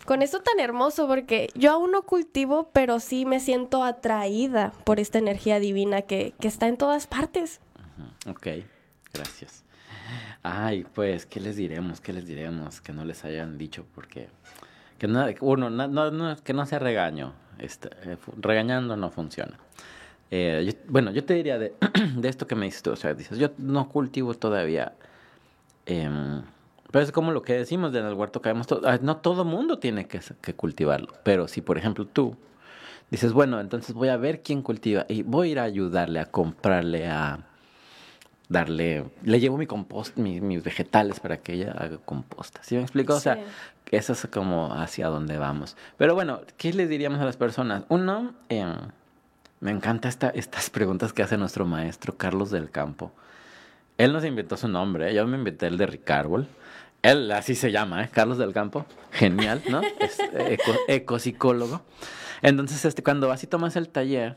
con esto tan hermoso? Porque yo aún no cultivo, pero sí me siento atraída por esta energía divina que, que está en todas partes. Ok, gracias. Ay, pues, ¿qué les diremos? ¿Qué les diremos? Que no les hayan dicho, porque... Que no, uno, no, no, no, que no sea regaño. este, eh, regañando no funciona. Eh, bueno, yo te diría de, esto que me dices tú, o sea, dices, yo no cultivo todavía, em, pero es como lo que decimos del huerto que vemos, to- ah, no todo mundo tiene que, que cultivarlo, pero si por ejemplo tú dices, bueno, entonces voy a ver quién cultiva y voy a ir a ayudarle, a comprarle, a darle, le llevo mi compost, mi- mis vegetales para que ella haga composta. ¿Sí me explico? O sea, Sí. eso es como hacia dónde vamos. Pero bueno, ¿qué les diríamos a las personas? Uno, em, me encanta esta, estas preguntas que hace nuestro maestro Carlos del Campo. Él nos inventó su nombre, ¿eh? yo me inventé el de Ricárbol. Él así se llama, ¿eh? Carlos del Campo. Genial, ¿no? Es eco- ecopsicólogo. Entonces, este, cuando vas y tomas el taller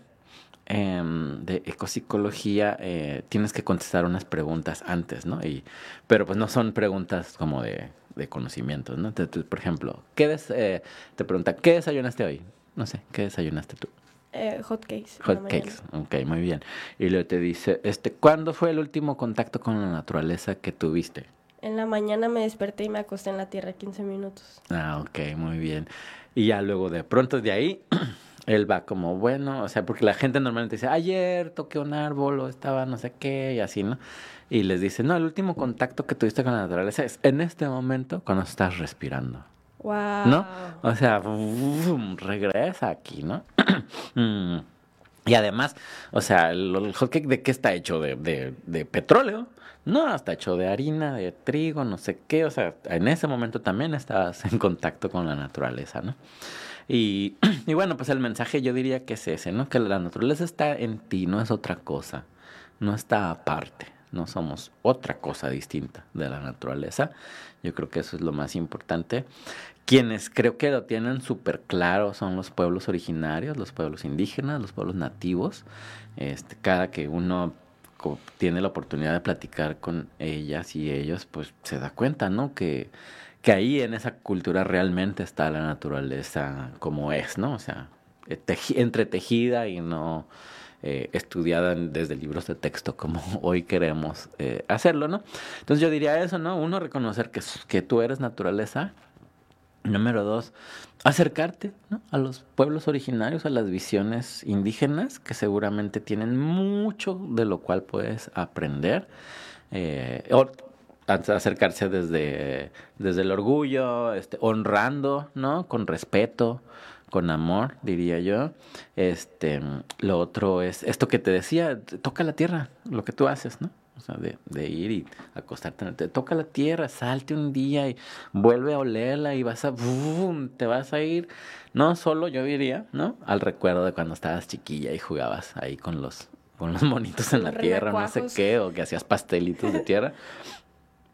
em, de ecopsicología, eh, tienes que contestar unas preguntas antes, ¿no? Y, pero pues no son preguntas como de, de conocimientos, ¿no? Entonces, por ejemplo, ¿qué des- eh, te pregunta, ¿qué desayunaste hoy? No sé, ¿qué desayunaste tú? Eh, hot cakes. Hot cakes, ok, muy bien. Y luego te dice, este, ¿cuándo fue el último contacto con la naturaleza que tuviste? En la mañana me desperté y me acosté en la tierra 15 minutos. Ah, ok, muy bien. Y ya luego de pronto de ahí, él va como, bueno, o sea, porque la gente normalmente dice, ayer toqué un árbol o estaba no sé qué y así, ¿no? Y les dice, no, el último contacto que tuviste con la naturaleza es en este momento cuando estás respirando. Wow. ¿no? O sea, regresa aquí, ¿no? Mm. y además, o sea, el, el hot cake de qué está hecho? ¿De, de, de petróleo? No, está hecho de harina, de trigo, no sé qué. O sea, en ese momento también estabas en contacto con la naturaleza, ¿no? Y, bueno, pues el mensaje yo diría que es ese, ¿no? Que la naturaleza está en ti, no es otra cosa, no está aparte, no somos otra cosa distinta de la naturaleza. Yo creo que eso es lo más importante. Quienes creo que lo tienen súper claro son los pueblos originarios, los pueblos indígenas, los pueblos nativos. Este, cada que uno tiene la oportunidad de platicar con ellas y ellos, pues se da cuenta, ¿no? Que, que ahí en esa cultura realmente está la naturaleza como es, ¿no? O sea, eh, teji- entretejida y no eh, estudiada desde libros de texto como hoy queremos eh, hacerlo, ¿no? Entonces yo diría eso, ¿no? Uno, reconocer que, tú eres naturaleza. Número dos, acercarte a los pueblos originarios, a las visiones indígenas, que seguramente tienen mucho de lo cual puedes aprender. Acercarse desde, desde el orgullo, este, honrando, ¿no? Con respeto, con amor, diría yo. Este, lo otro es esto que te decía, toca la tierra, lo que tú haces, ¿no? O sea, de, de ir y acostarte, en el- toca la tierra, salte un día y vuelve a olerla y vas a, ¡bum! te vas a ir, no solo yo diría, ¿no? Al recuerdo de cuando estabas chiquilla y jugabas ahí con los, con los monitos en la tierra, no sé qué, o que hacías pastelitos de tierra.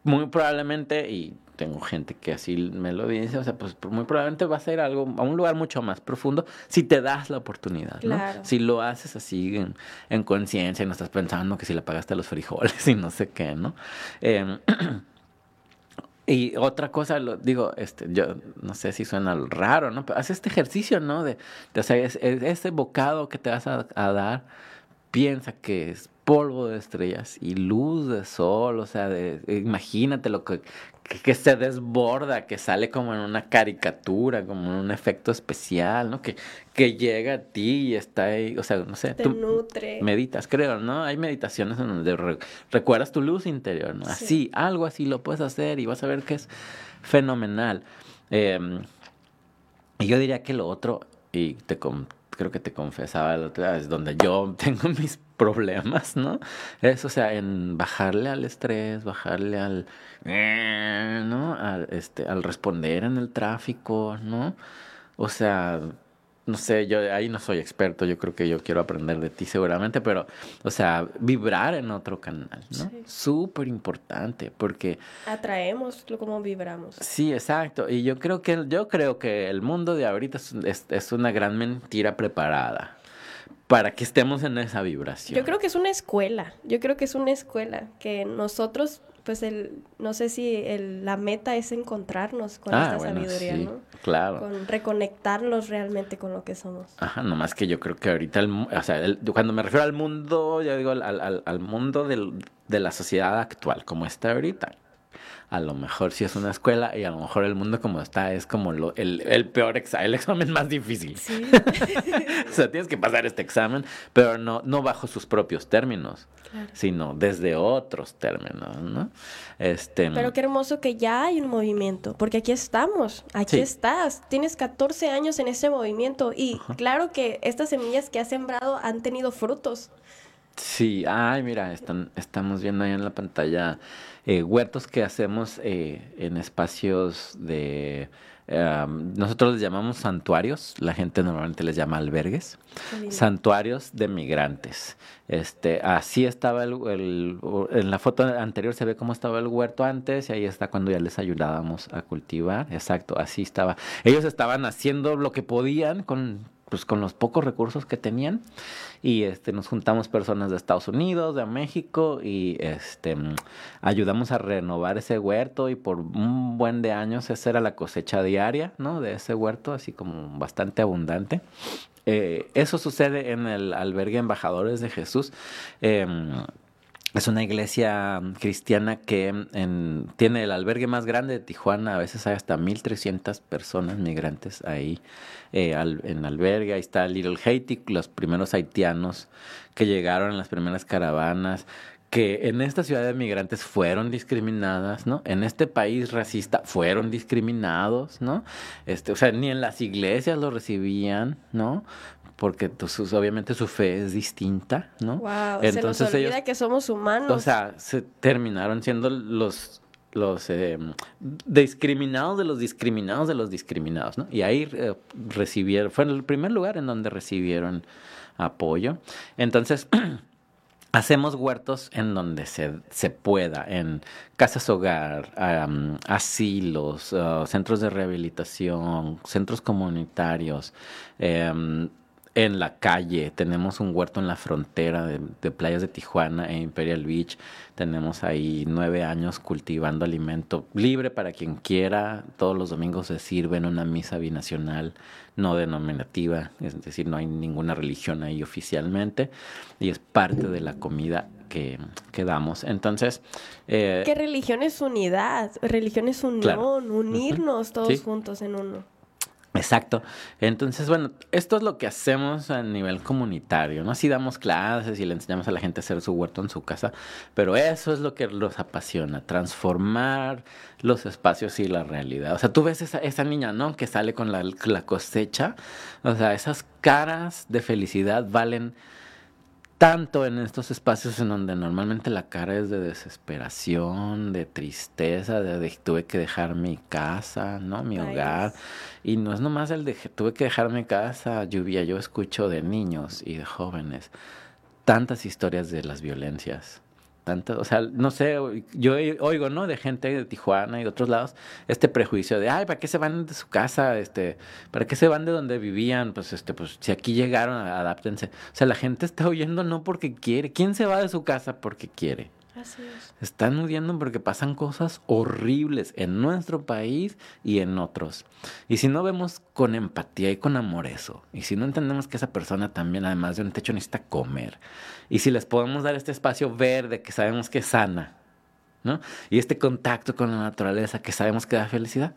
Muy probablemente, y tengo gente que así me lo dice, o sea, pues muy probablemente vas a ir a, algo, a un lugar mucho más profundo si te das la oportunidad, ¿no? Si lo haces así en, en conciencia y no estás pensando que si le pagaste los frijoles y no sé qué, ¿no? Em, y otra cosa, lo, digo, este, yo no sé si suena raro, ¿no? Pero haz este ejercicio, ¿no? De, de o sea, es- es- ese bocado que te vas a, a dar, piensa que es polvo de estrellas y luz de sol, o sea, de, imagínate lo que, que, que se desborda, que sale como en una caricatura, como en un efecto especial, ¿no? Que, que llega a ti y está ahí, o sea, no sé, Te tú nutre. meditas, creo, ¿no? Hay meditaciones en donde re- recuerdas tu luz interior, ¿no? Así, Sí. algo así lo puedes hacer y vas a ver que es fenomenal. Eh, y yo diría que lo otro, y te creo que te confesaba la otra vez, donde yo tengo mis problemas, ¿no? Es, o sea, en bajarle al estrés, bajarle al, eh, ¿no? Al, este, al responder en el tráfico, ¿no? O sea, no sé, yo ahí no soy experto, yo creo que yo quiero aprender de ti seguramente, pero, o sea, vibrar en otro canal, ¿no? Sí. Súper importante, porque Atraemos lo como vibramos. Sí, exacto. Y yo creo que yo creo que el mundo de ahorita es, es- es una gran mentira preparada para que estemos en esa vibración. Yo creo que es una escuela. Yo creo que es una escuela que nosotros, pues el, no sé si el, la meta es encontrarnos con ah, esta bueno, sabiduría, sí, ¿no? claro. Con reconectarnos realmente con lo que somos. Ajá, nomás que yo creo que ahorita, el, o sea, el- cuando me refiero al mundo, yo digo al, al- al mundo del- de la sociedad actual, como está ahorita. A lo mejor sí es una escuela y a lo mejor el mundo como está es como lo, el, el peor examen, el examen más difícil. o sea, tienes que pasar este examen, pero no, no bajo sus propios términos, sino desde otros términos, ¿no? Este, pero qué hermoso que ya hay un movimiento, porque aquí estamos, aquí estás, tienes 14 años en ese movimiento y claro que estas semillas que has sembrado han tenido frutos. Sí, ay, mira, están, estamos viendo ahí en la pantalla eh, huertos que hacemos eh, en espacios de... nosotros les llamamos santuarios, la gente normalmente les llama albergues, santuarios de migrantes. Este, así estaba el, el, en la foto anterior se ve cómo estaba el huerto antes y ahí está cuando ya les ayudábamos a cultivar. Exacto, así estaba. Ellos estaban haciendo lo que podían con pues con los pocos recursos que tenían y este nos juntamos personas de Estados Unidos, de México y este ayudamos a renovar ese huerto y por un buen de años esa era la cosecha diaria, ¿no? De ese huerto, así como bastante abundante. Eh, eso sucede en el albergue Embajadores de Jesús. Em, es una iglesia cristiana que tiene el albergue más grande de Tijuana. A veces hay hasta 1.300 personas migrantes ahí eh, en albergue. Ahí está Little Haiti, los primeros haitianos que llegaron en las primeras caravanas. Que en esta ciudad de migrantes fueron discriminadas, ¿no? En este país racista fueron discriminados, ¿no? Este, o sea, ni en las iglesias lo recibían, ¿no? Porque pues, obviamente su fe es distinta, ¿no? Wow, Entonces se nos olvida que somos humanos. O sea, se terminaron siendo los los eh, discriminados de los discriminados de los discriminados, ¿no? Y ahí eh, recibieron, fue el primer lugar en donde recibieron apoyo. Entonces, hacemos huertos en donde se, se pueda, en casas hogar, asilos, uh, centros de rehabilitación, centros comunitarios, em, en la calle, tenemos un huerto en la frontera de, playas de Tijuana e Imperial Beach, tenemos ahí nueve años cultivando alimento libre para quien quiera, todos los domingos se sirve en una misa binacional no denominativa, es decir, no hay ninguna religión ahí oficialmente y es parte de la comida que, que damos. Entonces... Eh, ¿Qué religión es unidad? Religión es unión, unirnos todos juntos en uno. Exacto. Entonces, bueno, esto es lo que hacemos a nivel comunitario, ¿no? Así damos clases y le enseñamos a la gente a hacer su huerto en su casa, pero eso es lo que los apasiona, transformar los espacios y la realidad. O sea, tú ves esa, esa niña, ¿no? Que sale con la, la cosecha, o sea, esas caras de felicidad valen tanto en estos espacios en donde normalmente la cara es de desesperación, de tristeza, de, tuve que dejar mi casa, ¿no? Mi hogar. Y no es nomás el de tuve que dejar mi casa, lluvia. Yo escucho de niños y de jóvenes tantas historias de las violencias o sea, no sé, yo oigo, ¿no? De gente de Tijuana y de otros lados, este prejuicio de, ay, ¿para qué se van de su casa? Este, ¿para qué se van de donde vivían? Pues, este, pues, si aquí llegaron, adáptense. O sea, la gente está huyendo no porque quiere. ¿Quién se va de su casa porque quiere? Están huyendo porque pasan cosas horribles en nuestro país y en otros. Y si no vemos con empatía y con amor eso, y si no entendemos que esa persona también, además de un techo, necesita comer, y si les podemos dar este espacio verde que sabemos que sana, ¿no? Y este contacto con la naturaleza que sabemos que da felicidad,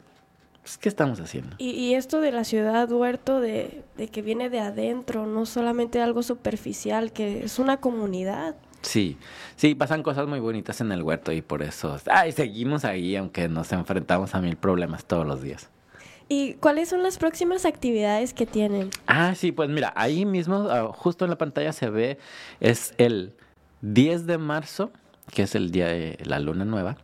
pues, ¿qué estamos haciendo? Y, esto de la ciudad huerto, de, de que viene de adentro, no solamente algo superficial, que es una comunidad. Sí, sí, pasan cosas muy bonitas en el huerto y por eso, ay, seguimos ahí aunque nos enfrentamos a mil problemas todos los días. ¿Y cuáles son las próximas actividades que tienen? Ah, sí, pues mira, ahí mismo, ah, justo en la pantalla se ve, es el 10 de marzo, que es el día de la luna nueva,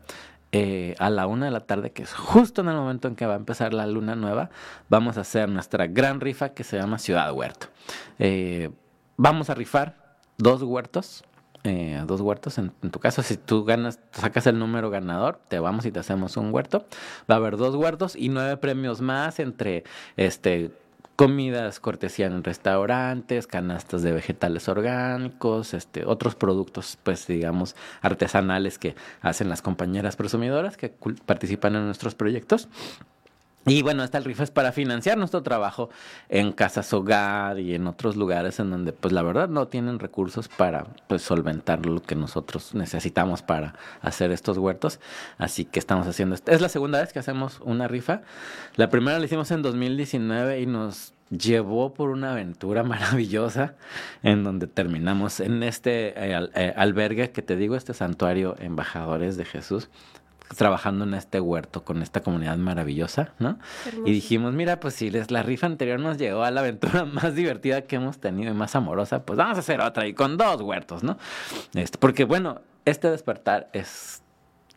eh, a la una de la tarde, que es justo en el momento en que va a empezar la luna nueva, vamos a hacer nuestra gran rifa que se llama Ciudad Huerto. Eh, vamos a rifar dos huertos eh, dos huertos. En, tu caso, si tú ganas, sacas el número ganador, te vamos y te hacemos un huerto. Va a haber dos huertos y nueve premios más entre este comidas cortesía en restaurantes, canastas de vegetales orgánicos, este, otros productos, pues digamos, artesanales que hacen las compañeras presumidoras que participan en nuestros proyectos. Y bueno, esta rifa es para financiar nuestro trabajo en casas hogar y en otros lugares en donde pues la verdad no tienen recursos para pues solventar lo que nosotros necesitamos para hacer estos huertos. Así que estamos haciendo esto. Es la segunda vez que hacemos una rifa. La primera la hicimos en 2019 y nos llevó por una aventura maravillosa en donde terminamos en este eh, eh, albergue que te digo, este santuario Embajadores de Jesús trabajando en este huerto con esta comunidad maravillosa, ¿no? Y dijimos, mira, pues si la rifa anterior nos llegó a la aventura más divertida que hemos tenido y más amorosa, pues vamos a hacer otra y con dos huertos, ¿no? Este, porque bueno, este despertar es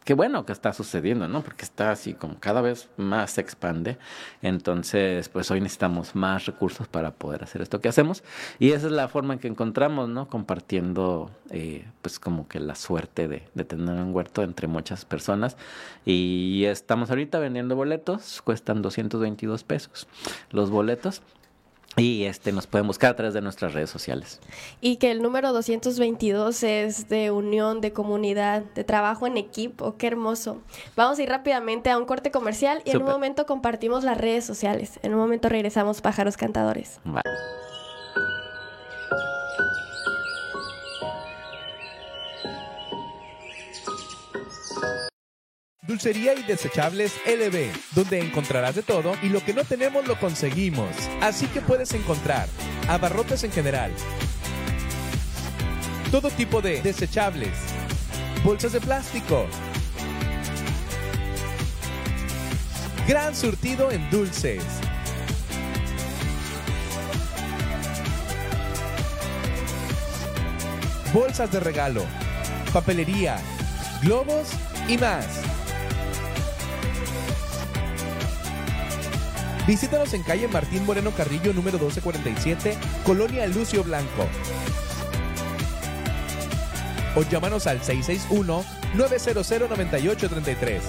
qué bueno que está sucediendo, ¿no? Porque está así como cada vez más se expande. Entonces, pues hoy necesitamos más recursos para poder hacer esto que hacemos. Y esa es la forma en que encontramos, ¿no? Compartiendo, eh, pues como que la suerte de, de tener un huerto entre muchas personas. Y estamos ahorita vendiendo boletos, cuestan 222 pesos los boletos. Y este nos pueden buscar a través de nuestras redes sociales. Y que el número 222 es de unión, de comunidad, de trabajo en equipo. Qué hermoso. Vamos a ir rápidamente a un corte comercial y en un momento compartimos las redes sociales. En un momento regresamos pájaros cantadores. Dulcería y desechables LB, donde encontrarás de todo y lo que no tenemos lo conseguimos. Así que puedes encontrar abarrotes en general, todo tipo de desechables, bolsas de plástico, gran surtido en dulces. Bolsas de regalo, papelería, globos y más. Visítanos en calle Martín Moreno Carrillo, número 1247, Colonia Lucio Blanco. O llámanos al 661-900-9833.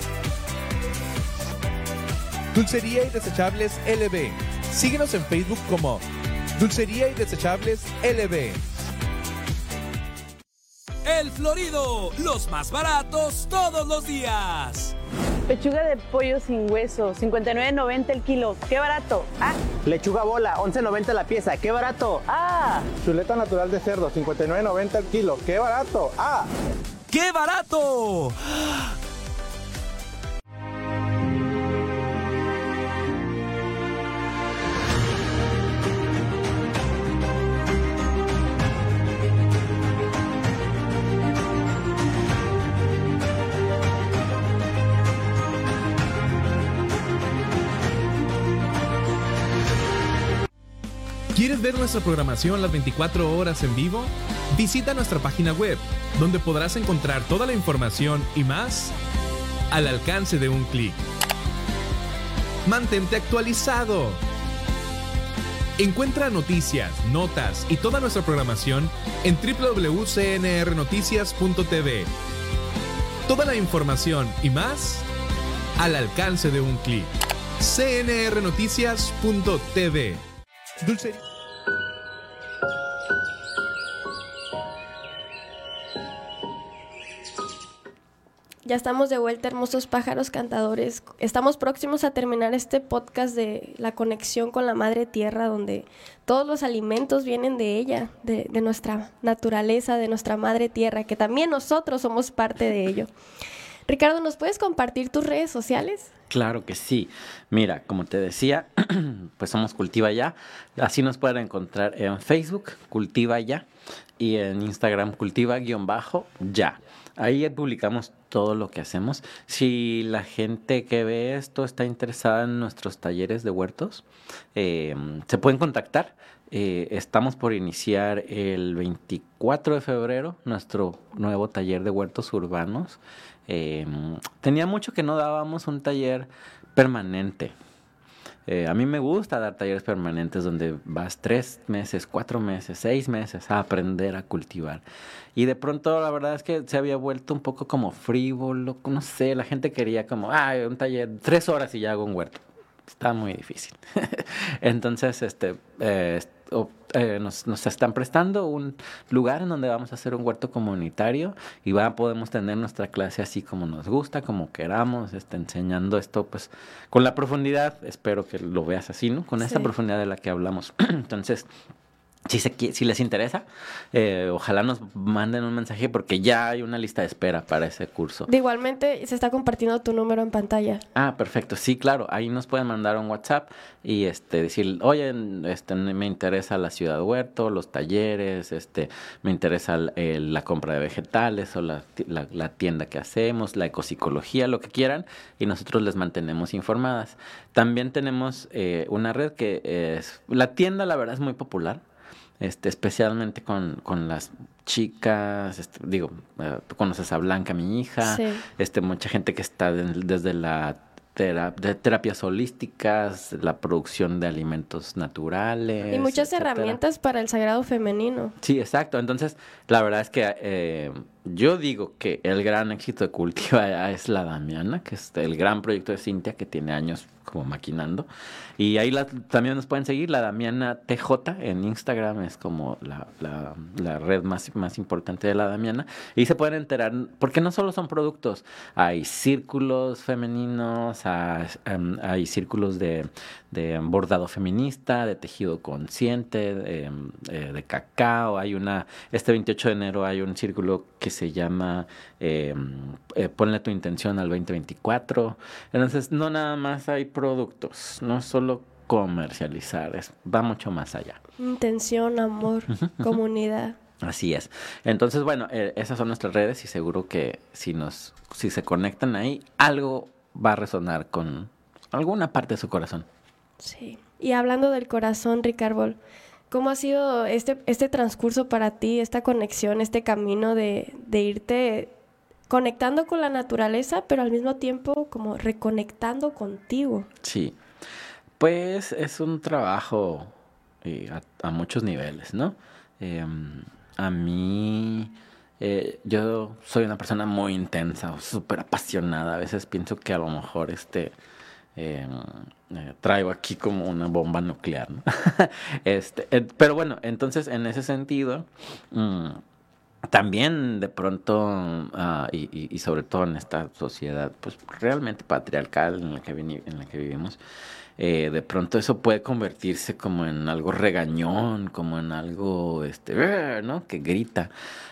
Dulcería y Desechables LB. Síguenos en Facebook como Dulcería y Desechables LB. El Florido, los más baratos todos los días. Pechuga de pollo sin hueso, 59.90 el kilo. ¡Qué barato! ¡Ah! Lechuga bola, 11.90 la pieza. ¡Qué barato! ¡Ah! Chuleta natural de cerdo, 59.90 el kilo. ¡Qué barato! ¡Ah! ¡Qué barato! ¿Quieres nuestra programación las 24 horas en vivo? Visita nuestra página web, donde podrás encontrar toda la información y más al alcance de un clic. Mantente actualizado. Encuentra noticias, notas y toda nuestra programación en www.cnrnoticias.tv. Toda la información y más al alcance de un clic. cnrnoticias.tv. Dulce. Ya estamos de vuelta, hermosos pájaros cantadores. Estamos próximos a terminar este podcast de la conexión con la madre tierra, donde todos los alimentos vienen de ella, de, nuestra naturaleza, de nuestra madre tierra, que también nosotros somos parte de ello. Ricardo, ¿nos puedes compartir tus redes sociales? Claro que sí. Mira, como te decía, pues somos Cultiva Ya. Así nos pueden encontrar en Facebook, Cultiva Ya, y en Instagram, Cultiva-Ya. Ahí publicamos todo lo que hacemos. Si la gente que ve esto está interesada en nuestros talleres de huertos, eh, se pueden contactar. Eh, estamos por iniciar el 24 de febrero nuestro nuevo taller de huertos urbanos. Eh, tenía mucho que no dábamos un taller permanente. Eh, a mí me gusta dar talleres permanentes donde vas tres meses, cuatro meses, seis meses a aprender a cultivar. Y de pronto la verdad es que se había vuelto un poco como frívolo, no sé, la gente quería como, ah, un taller, tres horas y ya hago un huerto. Está muy difícil. Entonces, este, eh, eh, nos, nos están prestando un lugar en donde vamos a hacer un huerto comunitario y va, podemos tener nuestra clase así como nos gusta, como queramos, este, enseñando esto pues con la profundidad, espero que lo veas así, ¿no? Con esta profundidad de la que hablamos. Entonces, si, se, si les interesa, eh, ojalá nos manden un mensaje porque ya hay una lista de espera para ese curso. De igualmente se está compartiendo tu número en pantalla. Ah, perfecto. Sí, claro. Ahí nos pueden mandar un WhatsApp y este decir, oye, este me interesa la ciudad huerto, los talleres, este me interesa la compra de vegetales o la, ti- la- la tienda que hacemos, la ecopsicología, lo que quieran, y nosotros les mantenemos informadas. También tenemos eh, una red que es la tienda, la verdad es muy popular. Este, especialmente con, con las chicas, este, digo, eh, tú conoces a Blanca, mi hija, Sí. este, mucha gente que está de- desde la de terapias holísticas, la producción de alimentos naturales. Y muchas etcétera. herramientas para el sagrado femenino. Sí, exacto. Entonces, la verdad es que eh, yo digo que el gran éxito de Cultiva es la Damiana, que es el gran proyecto de Cintia que tiene años como maquinando. Y ahí la- también nos pueden seguir, la Damiana TJ en Instagram es como la, la- red más, más importante de la Damiana. Y se pueden enterar, porque no solo son productos, hay círculos femeninos, hay, em, círculos de, de bordado feminista, de tejido consciente, de, em, eh, de cacao. Hay una, este 28 de enero hay un círculo que se llama em, eh, Ponle tu intención al 2024. Entonces, no nada más hay productos, no solo comercializar, es, va mucho más allá. Intención, amor, comunidad. Así es. Entonces, bueno, eh, esas son nuestras redes y seguro que si nos, si se conectan ahí, algo va a resonar con alguna parte de su corazón. Sí. Y hablando del corazón, Ricardo, ¿cómo ha sido este, este transcurso para ti, esta conexión, este camino de, de irte conectando con la naturaleza, pero al mismo tiempo como reconectando contigo? Sí. Pues es un trabajo eh, a, muchos niveles, ¿no? Em, a mí, eh, yo soy una persona muy intensa, súper apasionada. A veces pienso que a lo mejor este em, eh, traigo aquí como una bomba nuclear, ¿no? este, eh, pero bueno, entonces en ese sentido, mm, también de pronto, ah, y, y- sobre todo en esta sociedad, pues realmente patriarcal en la que, en la que vivimos, eh, de pronto eso puede convertirse como en algo regañón, como en algo, este, ¿no? Que grita.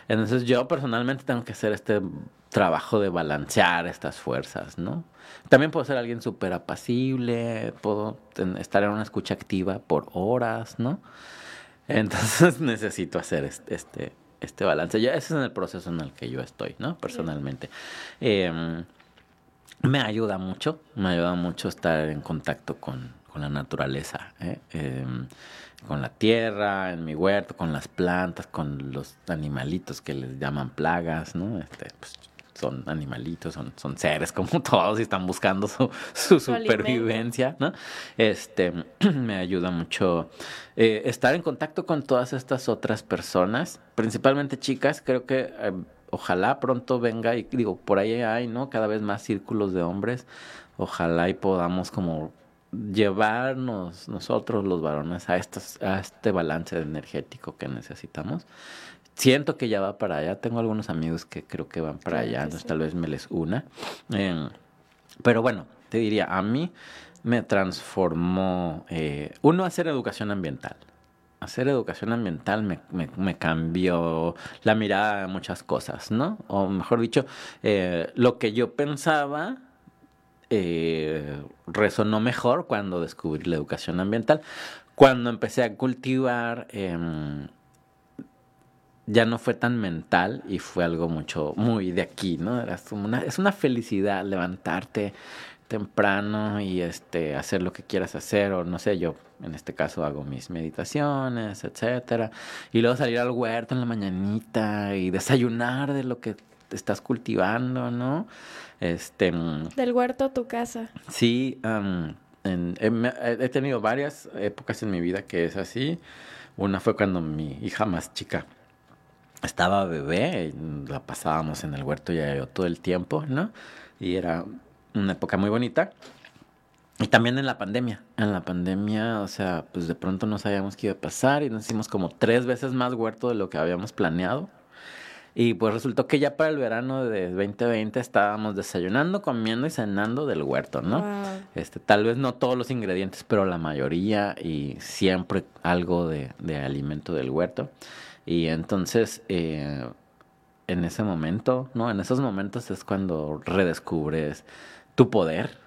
Entonces yo personalmente tengo que hacer este trabajo de balancear estas fuerzas, ¿no? También puedo ser alguien súper apacible, puedo estar en una escucha activa por horas, ¿no? Entonces necesito hacer este, este, este balance. Ya ese es el proceso en el que yo estoy, ¿no? Personalmente. Em, me ayuda mucho, me ayuda mucho estar en contacto con, con la naturaleza, ¿eh? Em, con la tierra, en mi huerto, con las plantas, con los animalitos que les llaman plagas, ¿no? Este, pues, son animalitos, son, son seres como todos y están buscando su, su Su alimento. supervivencia, ¿no? Este, me ayuda mucho eh, estar en contacto con todas estas otras personas, principalmente chicas, creo que eh, ojalá pronto venga y digo, por ahí hay, ¿no? Cada vez más círculos de hombres, ojalá y podamos como llevarnos nosotros los varones a, estos, a este balance energético que necesitamos. Siento que ya va para allá. Tengo algunos amigos que creo que van para Claro allá, entonces sí. tal vez me les una. Em, pero bueno, te diría, a mí me transformó, eh, uno, hacer educación ambiental. Hacer educación ambiental me, me- me cambió la mirada a muchas cosas, ¿no? O mejor dicho, eh, lo que yo pensaba eh, resonó mejor cuando descubrí la educación ambiental. Cuando empecé a cultivar, em, ya no fue tan mental y fue algo mucho, muy de aquí, ¿no? Era como una, es una felicidad levantarte temprano y este hacer lo que quieras hacer o no sé yo en este caso hago mis meditaciones etcétera y luego salir al huerto en la mañanita y desayunar de lo que estás cultivando no este mm, Del huerto a tu casa. Sí, am, en- he tenido varias épocas en mi vida que es así. Una fue cuando mi hija más chica estaba bebé, la pasábamos en el huerto ya yo todo el tiempo, ¿no? Y era una época muy bonita. y también en la pandemia. En la pandemia, o sea, pues de pronto no sabíamos qué iba a pasar y nos hicimos como tres veces más huerto de lo que habíamos planeado. Y pues resultó que ya para el verano de 2020 estábamos desayunando, comiendo y cenando del huerto, ¿no? Este, tal vez no todos los ingredientes, pero la mayoría y siempre algo de, de alimento del huerto. Y entonces, eh, en ese momento, ¿no? En esos momentos es cuando redescubres tu poder,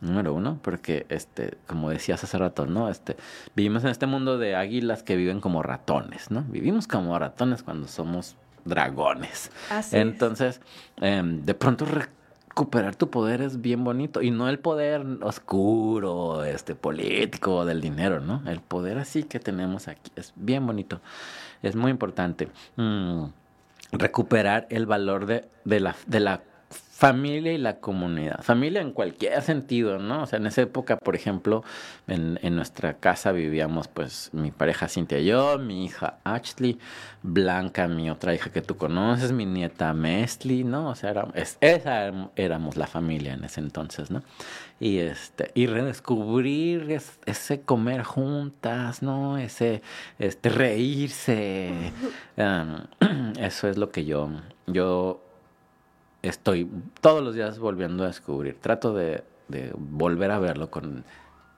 número uno, porque este, como decías hace rato, ¿no? Este, vivimos en este mundo de águilas que viven como ratones, ¿no? Vivimos como ratones cuando somos dragones. Entonces, em, de pronto recuperar tu poder es bien bonito y no el poder oscuro, este político del dinero, ¿no? El poder así que tenemos aquí es bien bonito, es muy importante. Mm, recuperar el valor de, de, la, de la familia y la comunidad. Familia en cualquier sentido, ¿no? O sea, en esa época, por ejemplo, en, en nuestra casa vivíamos pues mi pareja Cintia y yo, mi hija Ashley, Blanca, mi otra hija que tú conoces, mi nieta Mesli, ¿no? O sea, era, esa éramos la familia en ese entonces, ¿no? Y este, y redescubrir ese comer juntas, ¿no? Ese, este, reírse. eso es lo que yo, yo estoy todos los días volviendo a descubrir. Trato de, volver a verlo con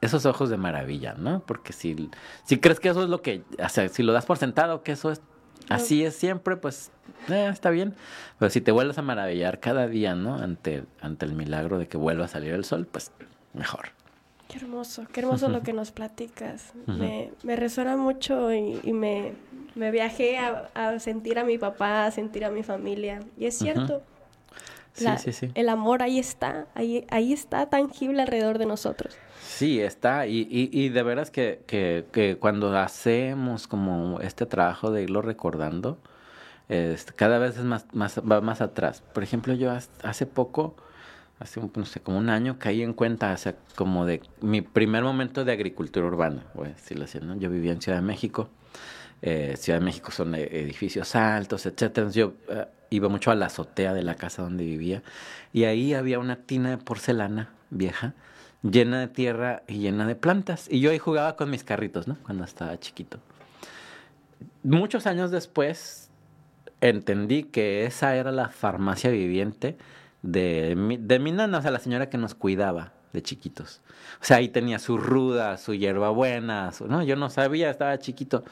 esos ojos de maravilla, ¿no? Porque si, si crees que eso es lo que, o sea, si lo das por sentado, que eso es así es siempre, pues eh, está bien. Pero si te vuelves a maravillar cada día, ¿no? Ante, ante el milagro de que vuelva a salir el sol, pues mejor. Qué hermoso, qué hermoso lo que nos platicas. me, me, resuena mucho y, me, me, viajé a, sentir a mi papá, a sentir a mi familia. Y es cierto, Sí, sí, sí. El amor ahí está, ahí, ahí está tangible alrededor de nosotros. Sí, está. Y, y, y de veras que, que, que, cuando hacemos como este trabajo de irlo recordando, cada vez es más, más, va más atrás. Por ejemplo, yo hace poco, hace no sé, como un año, caí en cuenta, o sea, como de mi primer momento de agricultura urbana, voy a decirlo así, ¿no? Yo vivía en Ciudad de México. Eh, Ciudad de México son e, edificios altos, etcétera. Yo eh, iba mucho a la azotea de la casa donde vivía y ahí había una tina de porcelana vieja llena de tierra y llena de plantas y yo ahí jugaba con mis carritos, ¿no? Cuando estaba chiquito. Muchos años después entendí que esa era la farmacia viviente de mi, de mi nana, o sea, la señora que nos cuidaba de chiquitos. O sea, ahí tenía su ruda, su hierbabuena, su, no, yo no sabía, estaba chiquito.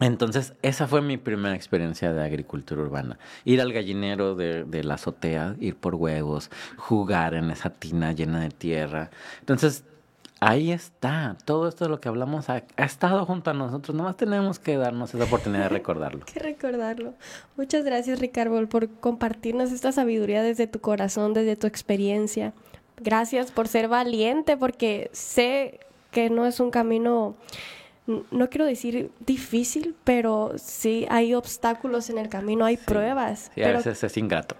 Entonces, esa fue mi primera experiencia de agricultura urbana. Ir al gallinero de, la azotea, ir por huevos, jugar en esa tina llena de tierra. Entonces, ahí está. Todo esto de lo que hablamos ha, estado junto a nosotros. Nomás tenemos que darnos esa oportunidad de recordarlo. que recordarlo. Muchas gracias, Ricardo, por compartirnos esta sabiduría desde tu corazón, desde tu experiencia. Gracias por ser valiente, porque sé que no es un camino no quiero decir difícil, pero sí hay obstáculos en el camino, hay pruebas. Sí, a veces es ingrato.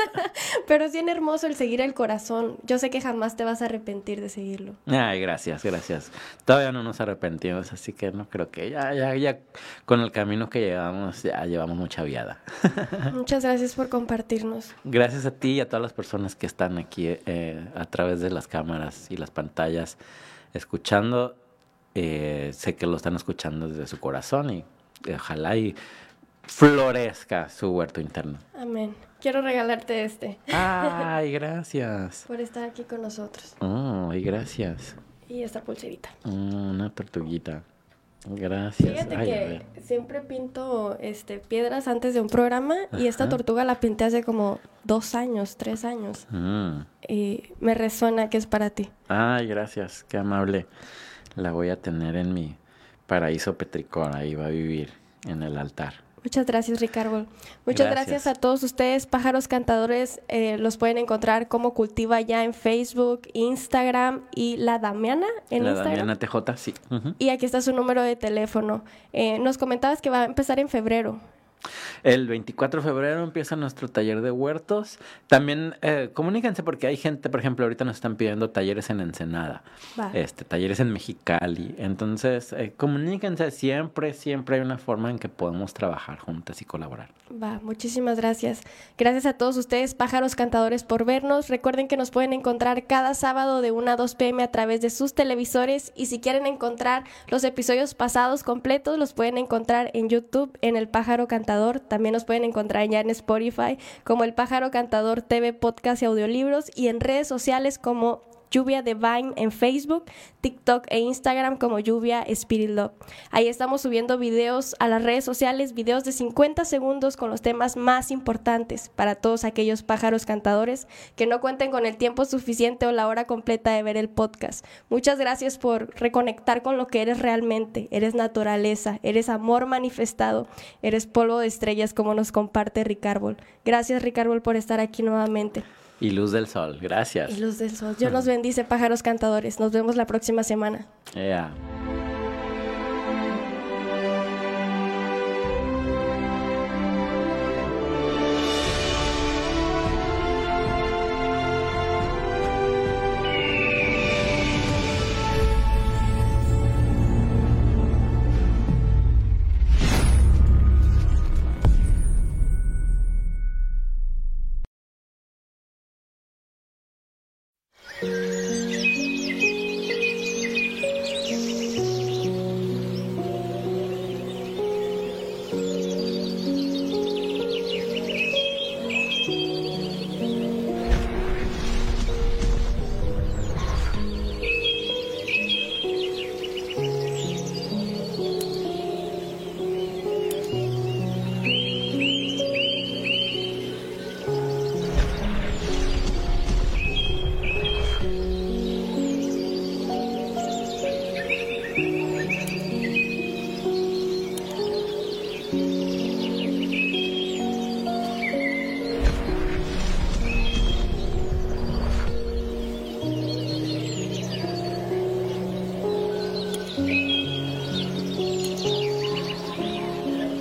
pero es bien hermoso el seguir el corazón. Yo sé que jamás te vas a arrepentir de seguirlo. Ay, gracias, gracias. Todavía no nos arrepentimos, así que no creo que ya, ya, ya con el camino que llevamos, ya llevamos mucha viada. Muchas gracias por compartirnos. Gracias a ti y a todas las personas que están aquí eh, a través de las cámaras y las pantallas escuchando eh, sé que lo están escuchando desde su corazón y ojalá y florezca su huerto interno. Amén. Quiero regalarte este. Ay, gracias. Por estar aquí con nosotros. Ay, gracias. Y esta pulserita. Mm, una tortuguita. Gracias. Fíjate que siempre pinto este, piedras antes de un programa y esta tortuga la pinté hace como dos años, tres años. Mm. Y me resuena que es para ti. Ay, gracias. Qué amable la voy a tener en mi paraíso petricor, ahí va a vivir en el altar. Muchas gracias, Ricardo. Muchas gracias, a todos ustedes, pájaros cantadores. Eh, los pueden encontrar como Cultiva ya en Facebook, Instagram y La Damiana en La Damiana TJ, sí. Y aquí está su número de teléfono. Eh, nos comentabas que va a empezar en febrero. El 24 de febrero empieza nuestro taller de huertos. También eh, comuníquense porque hay gente, por ejemplo, ahorita nos están pidiendo talleres en Ensenada, este, talleres en Mexicali. Entonces, eh, comuníquense siempre, siempre hay una forma en que podemos trabajar juntas y colaborar. Va, muchísimas gracias. Gracias a todos ustedes, pájaros cantadores, por vernos. Recuerden que nos pueden encontrar cada sábado de 1 a 2 pm a través de sus televisores y si quieren encontrar los episodios pasados completos, los pueden encontrar en YouTube, en El Pájaro Cantador. También nos pueden encontrar ya en Spotify como El Pájaro Cantador TV, podcast y audiolibros y en redes sociales como Lluvia Divine en Facebook, TikTok e Instagram como Lluvia Spirit Love. Ahí estamos subiendo videos a las redes sociales, videos de 50 segundos con los temas más importantes para todos aquellos pájaros cantadores que no cuenten con el tiempo suficiente o la hora completa de ver el podcast. Muchas gracias por reconectar con lo que eres realmente. Eres naturaleza, eres amor manifestado, eres polvo de estrellas como nos comparte Ricarbol. Gracias Ricarbol por estar aquí nuevamente. Y luz del sol, gracias. Y luz del sol. Dios nos bendice, pájaros cantadores. Nos vemos la próxima semana. Yeah.